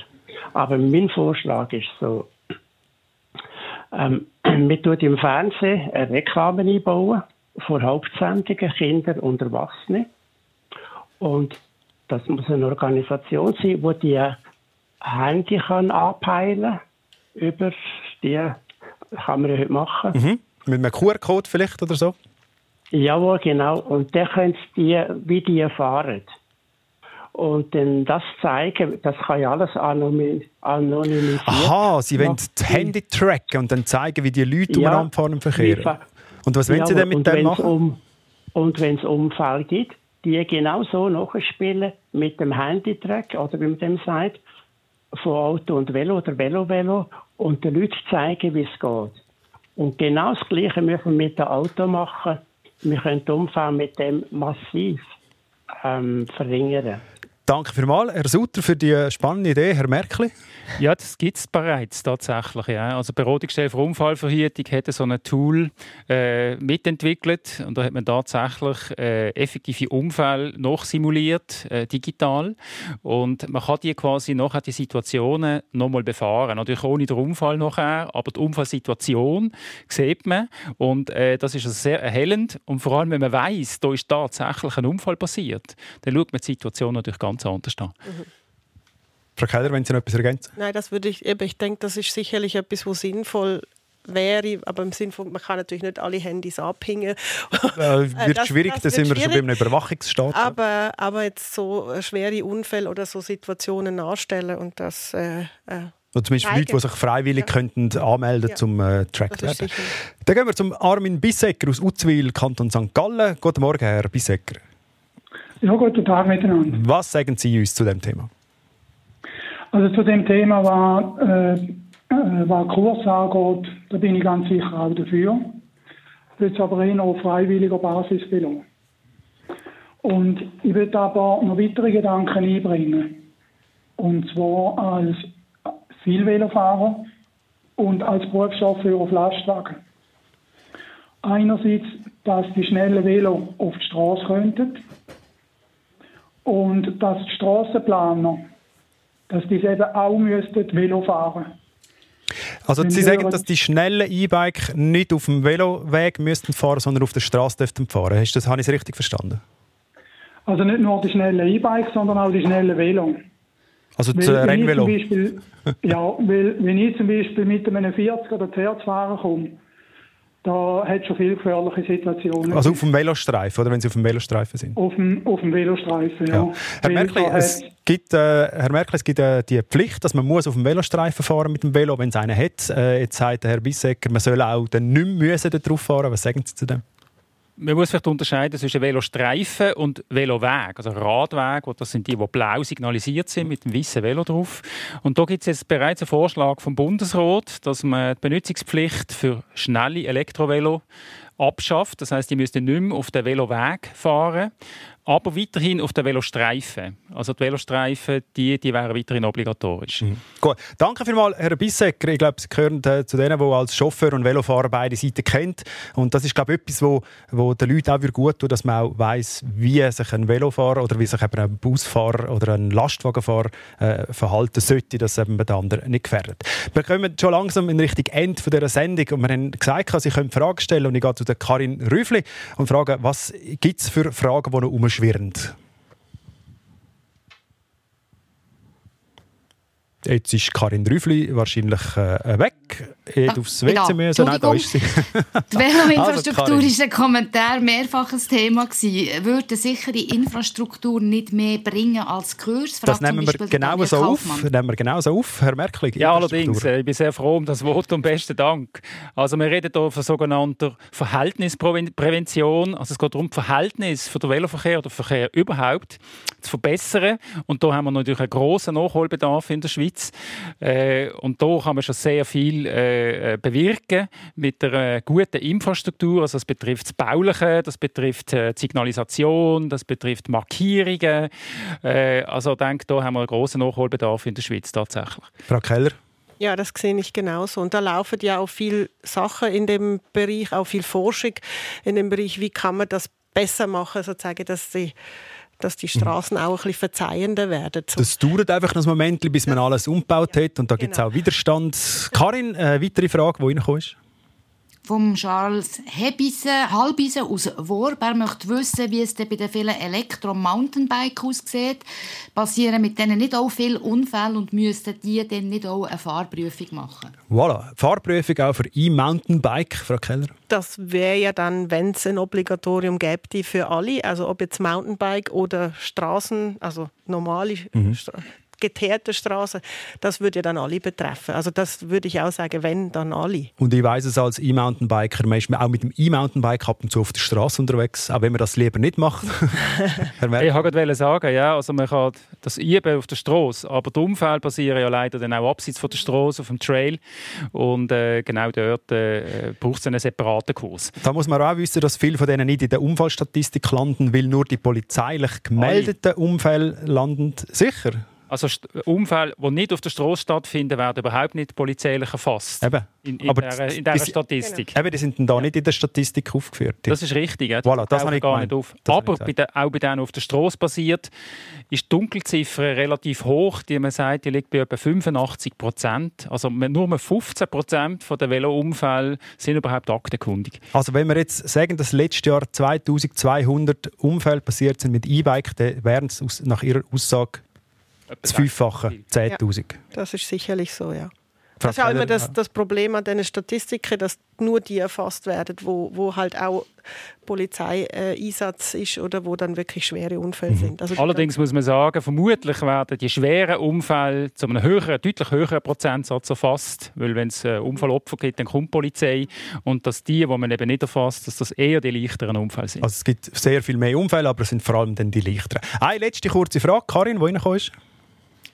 Aber mein Vorschlag ist so, ähm, wir tun im Fernsehen eine Reklame einbauen vor Hauptsendungen Kinder und Erwachsene. Und das muss eine Organisation sein, die die Handy kann anpeilen über die kann man ja heute machen. Mhm. Mit einem QR-Code vielleicht oder so? Jawohl, genau. Und dann können sie die, wie die fahren. Und dann das zeigen, das kann ja alles anonymi- anonymisiert. Aha, Sie wollen das Handy tracken und dann zeigen, wie die Leute Ja. umeinander fahren im Verkehr. Wie fa- Und was wollen Sie denn mit und dem machen? Um, und wenn es Unfälle gibt, die genau so nachspielen mit dem Handytrack oder wie man dem sagt, von Auto und Velo oder Velo-Velo und den Leuten zeigen, wie es geht. Und genau das Gleiche müssen wir mit dem Auto machen. Wir können den Unfall mit dem massiv ähm, verringern. Danke vielmals, Herr Sutter, für die spannende Idee. Herr Merkli? Ja, das gibt es bereits tatsächlich. Ja. Also die Beratungsstelle für Unfallverhütung hat so ein Tool äh, mitentwickelt und da hat man tatsächlich äh, effektive Unfälle nachsimuliert, äh, digital. Und man kann die quasi nachher die Situationen nochmal befahren. Natürlich ohne den Unfall nachher, aber die Unfallsituation sieht man und äh, das ist also sehr erhellend. Und vor allem, wenn man weiß, da ist tatsächlich ein Unfall passiert, dann schaut man die Situation natürlich ganz anders an. Frau Keller, wenn Sie noch etwas ergänzen? Nein, das würde ich, eben, ich denke, das ist sicherlich etwas, was sinnvoll wäre, aber im Sinne von, man kann natürlich nicht alle Handys abhängen. Äh, wird Das- schwierig, das da sind wir schon bei einem Überwachungsstaat. Aber, aber jetzt so äh, schwere Unfälle oder so Situationen nachstellen und das äh, äh, Oder zumindest. Leute, die sich freiwillig könnten anmelden Ja. zum äh, Track werden. Dann gehen wir zum Armin Bissecker aus Uzwil, Kanton St. Gallen. Guten Morgen, Herr Bissecker. Ja, guten Tag miteinander. Was sagen Sie uns zu dem Thema? Also zu dem Thema, was, äh, äh, was Kurs angeht, da bin ich ganz sicher auch dafür. Jetzt aber eher auf freiwilliger Basis belassen. Und ich will aber noch weitere Gedanken einbringen. Und zwar als Vielvelofahrer und als Berufschauffeur auf Lastwagen. Einerseits, dass die schnellen Velo auf die Straße könnten und dass die Strassenplaner, dass die eben auch müssten Velo fahren. Also Sie sagen, dass die schnellen E-Bike nicht auf dem Veloweg müssten fahren, sondern auf der Straße dürften fahren. Hast du das, habe ich es richtig verstanden? Also nicht nur die schnellen E-Bikes, sondern auch die schnellen Velo. Also das Weil, äh, ich Rennvelo. zum Beispiel, ja, weil wenn ich zum Beispiel mit einem 40 oder TR-Fahrer komme, da hat es schon viele gefährliche Situationen. Also auf dem Velostreifen, oder wenn Sie auf dem Velostreifen sind? auf dem, auf dem Velostreifen, ja. Ja. Herr Merkel, es gibt, äh, Herr Merkel, es gibt äh, die Pflicht, dass man muss auf dem Velostreifen fahren mit dem Velo, wenn es einen hat. Äh, jetzt sagt der Herr Bissecker, man soll auch dann nicht mehr müssen da drauf fahren. Was sagen Sie zu dem? Man muss vielleicht unterscheiden zwischen Velostreifen und Veloweg, also Radweg. Das sind die, die blau signalisiert sind mit dem weißen Velo drauf. Und da gibt es jetzt bereits einen Vorschlag vom Bundesrat, dass man die Benutzungspflicht für schnelle Elektrovelo abschafft. Das heißt, die müssten nicht mehr auf den Veloweg fahren, aber weiterhin auf den Velostreifen. Also die Velostreifen, die, die wären weiterhin obligatorisch. Gut. Danke vielmals, Herr Bissecker. Ich glaube, Sie gehören äh, zu denen, die als Chauffeur und Velofahrer beide Seiten kennt. Und das ist, glaube ich, etwas, wo, wo den Leuten auch gut tut, dass man auch weiss, wie sich ein Velofahrer oder wie sich eben ein Busfahrer oder ein Lastwagenfahrer äh, verhalten sollte, dass eben den anderen nicht gefährdet. Wir kommen schon langsam in Richtung Ende von dieser Sendung und wir haben gesagt, Sie können Fragen stellen und ich gehe zu der Karin Rüfli und frage, was gibt es für Fragen, die noch umschwirren? Jetzt ist Karin Rüfli wahrscheinlich äh, weg. Er hat Da, aufs WC da. müssen. Nein, da ist sie. Die Veloinfrastruktur Also, ist ein Kommentar mehrfach ein Thema gewesen. Würde eine sichere Infrastruktur nicht mehr bringen als Kurs? Das nehmen wir genau so auf. Nehmen wir genau so auf, Herr Merkel. Ja, allerdings. äh, Ich bin sehr froh um das Votum. Besten Dank. Also wir reden hier von sogenannter Verhältnisprävention. Also es geht darum, das Verhältnis für den Veloverkehr oder Verkehr überhaupt zu verbessern. Und da haben wir natürlich einen grossen Nachholbedarf in der Schweiz. Äh, Und da kann man schon sehr viel äh, äh, bewirken mit einer guten Infrastruktur. Also das betrifft das Bauliche, das betrifft äh, die Signalisation, das betrifft Markierungen. Äh, Also ich denke, da haben wir einen grossen Nachholbedarf in der Schweiz tatsächlich. Frau Keller. Ja, das sehe ich genauso. Und da laufen ja auch viele Sachen in dem Bereich, auch viel Forschung in dem Bereich, wie kann man das besser machen, sozusagen, dass die, dass die Straßen auch ein bisschen verzeihender werden. So. Das dauert einfach noch ein Moment, bis man alles umgebaut hat und da gibt es Genau. auch Widerstand. Karin, eine weitere Frage, die reingekommen ist? Vom Charles Hebisen, Halbisen aus Worb. Er möchte wissen, wie es denn bei den vielen Elektro-Mountainbike aussieht. Passieren mit denen nicht auch viele Unfälle und müssten die dann nicht auch eine Fahrprüfung machen? Voilà, Fahrprüfung auch für E-Mountainbike, Frau Keller. Das wäre ja dann, wenn es ein Obligatorium gäbe für alle, also ob jetzt Mountainbike oder Straßen, also normale Mhm. Stra geteerte Straßen, das würde ja dann alle betreffen. Also das würde ich auch sagen, wenn, dann alle. Und ich weiss es als E-Mountainbiker, man ist auch mit dem E-Mountainbike ab und zu auf der Straße unterwegs, auch wenn man das lieber nicht macht. Ich wollte sagen, ja, also man kann das üben auf der Straße, aber die Unfälle passieren ja leider dann auch abseits von der Straße, auf dem Trail. Und äh, genau dort äh, braucht es einen separaten Kurs. Da muss man auch wissen, dass viele von denen nicht in der Unfallstatistik landen, weil nur die polizeilich gemeldeten Unfälle landen. Sicher? Also Unfälle, die nicht auf der Straße stattfinden, werden überhaupt nicht polizeilich erfasst. Eben. In, in, Aber dieser, die- in dieser die- Statistik. Eben, die sind dann da nicht in der Statistik aufgeführt. Das ist richtig. Ja. Voilà, das habe ich gar gemeint. nicht auf. Das Aber bei den, auch bei denen, die auf der Straße passiert, ist die Dunkelziffer relativ hoch. Die man sagt, die liegt bei etwa 85 Prozent. Also nur mal 15 Prozent der Velounfälle sind überhaupt aktenkundig. Also wenn wir jetzt sagen, dass letztes Jahr 2200 Unfälle passiert sind mit E-Bike, dann wären es nach Ihrer Aussage das Fünffache, 10'000. Das ist sicherlich so, ja. Das ist ja immer das, ja. das Problem an diesen Statistiken, dass nur die erfasst werden, wo, wo halt auch Polizeieinsatz ist oder wo dann wirklich schwere Unfälle sind. Also Allerdings muss man sagen, vermutlich werden die schweren Unfälle zu einem höheren, deutlich höheren Prozentsatz erfasst. Weil wenn es äh, Unfallopfer gibt, dann kommt die Polizei. Und dass die, die man eben nicht erfasst, dass das eher die leichteren Unfälle sind. Also es gibt sehr viel mehr Unfälle, aber es sind vor allem dann die leichteren. Eine letzte kurze Frage, Karin, wo reingekommen ist?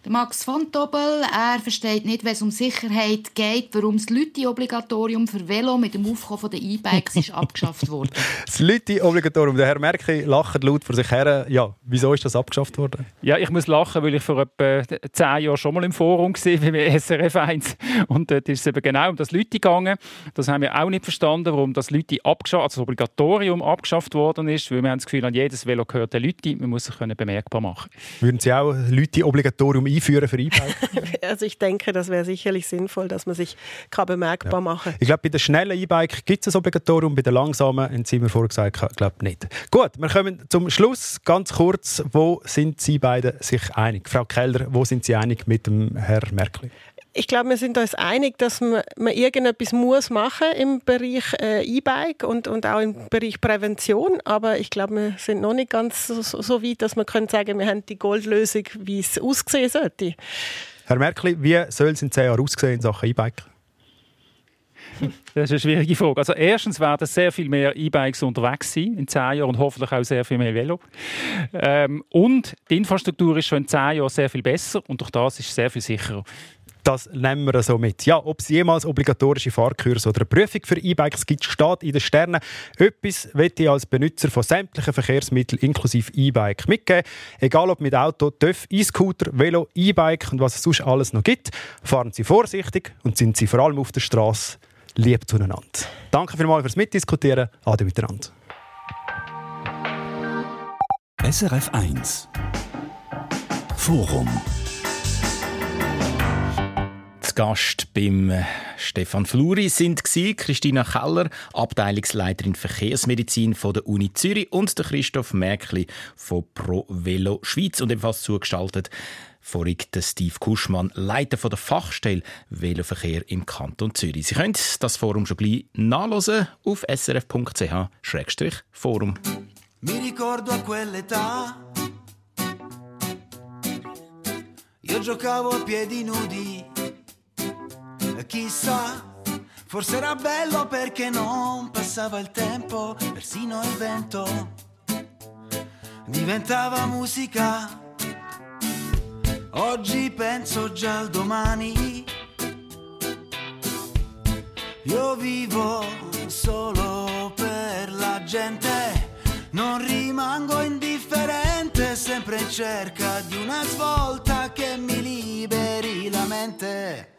Der Max von Tobel, er versteht nicht, wenn es um Sicherheit geht, warum das Lütti-Obligatorium für Velo mit dem Aufkommen der E-Bikes ist abgeschafft wurde. Das Leute-Obligatorium. Der Herr Merkel lacht laut vor sich her. Ja, wieso ist das abgeschafft worden? Ja, ich muss lachen, weil ich vor etwa zehn Jahren schon mal im Forum war bei SRF 1 und dort ist es eben genau um das Leute gegangen. Das haben wir auch nicht verstanden, warum das Leute abgeschafft, also das Obligatorium abgeschafft worden ist, weil wir haben das Gefühl, an jedes Velo gehört der Leute, man muss sich können bemerkbar machen. Würden Sie auch Leute-Obligatorium Einführen für E-Bike? Also ich denke, das wäre sicherlich sinnvoll, dass man sich kann bemerkbar machen. Ich glaube, bei den schnellen E-Bike gibt es ein Obligatorium, bei den langsamen, haben Sie mir vorher gesagt, glaube nicht. Gut, wir kommen zum Schluss. Ganz kurz, wo sind Sie beide sich einig? Frau Keller, wo sind Sie einig mit dem Herrn Merkel? Ich glaube, wir sind uns einig, dass man, man irgendetwas muss machen im Bereich äh, E-Bike und, und auch im Bereich Prävention. Aber ich glaube, wir sind noch nicht ganz so, so weit, dass man können sagen, wir haben die Goldlösung, wie es aussehen sollte. Herr Merkel, wie soll es in zehn Jahren aussehen in Sachen E-Bike? Das ist eine schwierige Frage. Also erstens werden sehr viel mehr E-Bikes unterwegs sein in zehn Jahren und hoffentlich auch sehr viel mehr Velo. Ähm, und die Infrastruktur ist schon in zehn Jahren sehr viel besser und durch das ist es sehr viel sicherer. Das nehmen wir so mit. Ja, ob es jemals obligatorische Fahrkurse oder eine Prüfung für E-Bikes gibt, steht in den Sternen. Etwas möchte ich als Benutzer von sämtlichen Verkehrsmitteln inklusive E-Bike mitgeben. Egal ob mit Auto, TÜV, E-Scooter, Velo, E-Bike und was es sonst alles noch gibt. Fahren Sie vorsichtig und sind Sie vor allem auf der Straße lieb zueinander. Danke vielmals fürs Mitdiskutieren. Ade miteinander. SRF 1 Forum Zu Gast beim äh, Stefan Fluri sind Christina Keller, Abteilungsleiterin Verkehrsmedizin von der Uni Zürich und der Christoph Merkli von Pro Velo Schweiz und ebenfalls zugeschaltet vorig der Steve Kuschmann, Leiter von der Fachstelle Veloverkehr im Kanton Zürich. Sie können das Forum schon gleich nachlesen auf srf.ch-forum. Mi ricordo a quell'età, io giocavo a piedi nudi, chissà, forse era bello perché non passava il tempo, persino il vento diventava musica. Oggi penso già al domani, io vivo solo per la gente. Non rimango indifferente, sempre in cerca di una svolta che mi liberi la mente.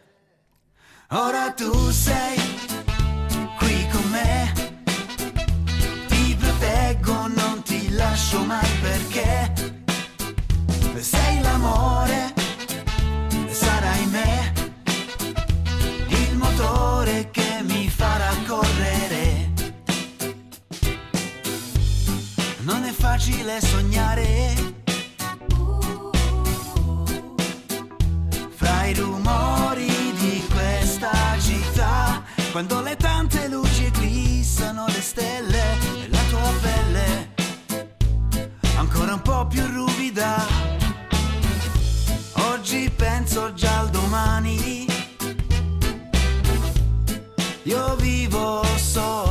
Ora tu sei qui con me, ti proteggo, non ti lascio mai perché. Sei l'amore, sarai me, il motore che mi farà correre. Non è facile sognare quando le tante luci eclissano le stelle e la tua pelle ancora un po' più ruvida. Oggi penso già al domani. Io vivo solo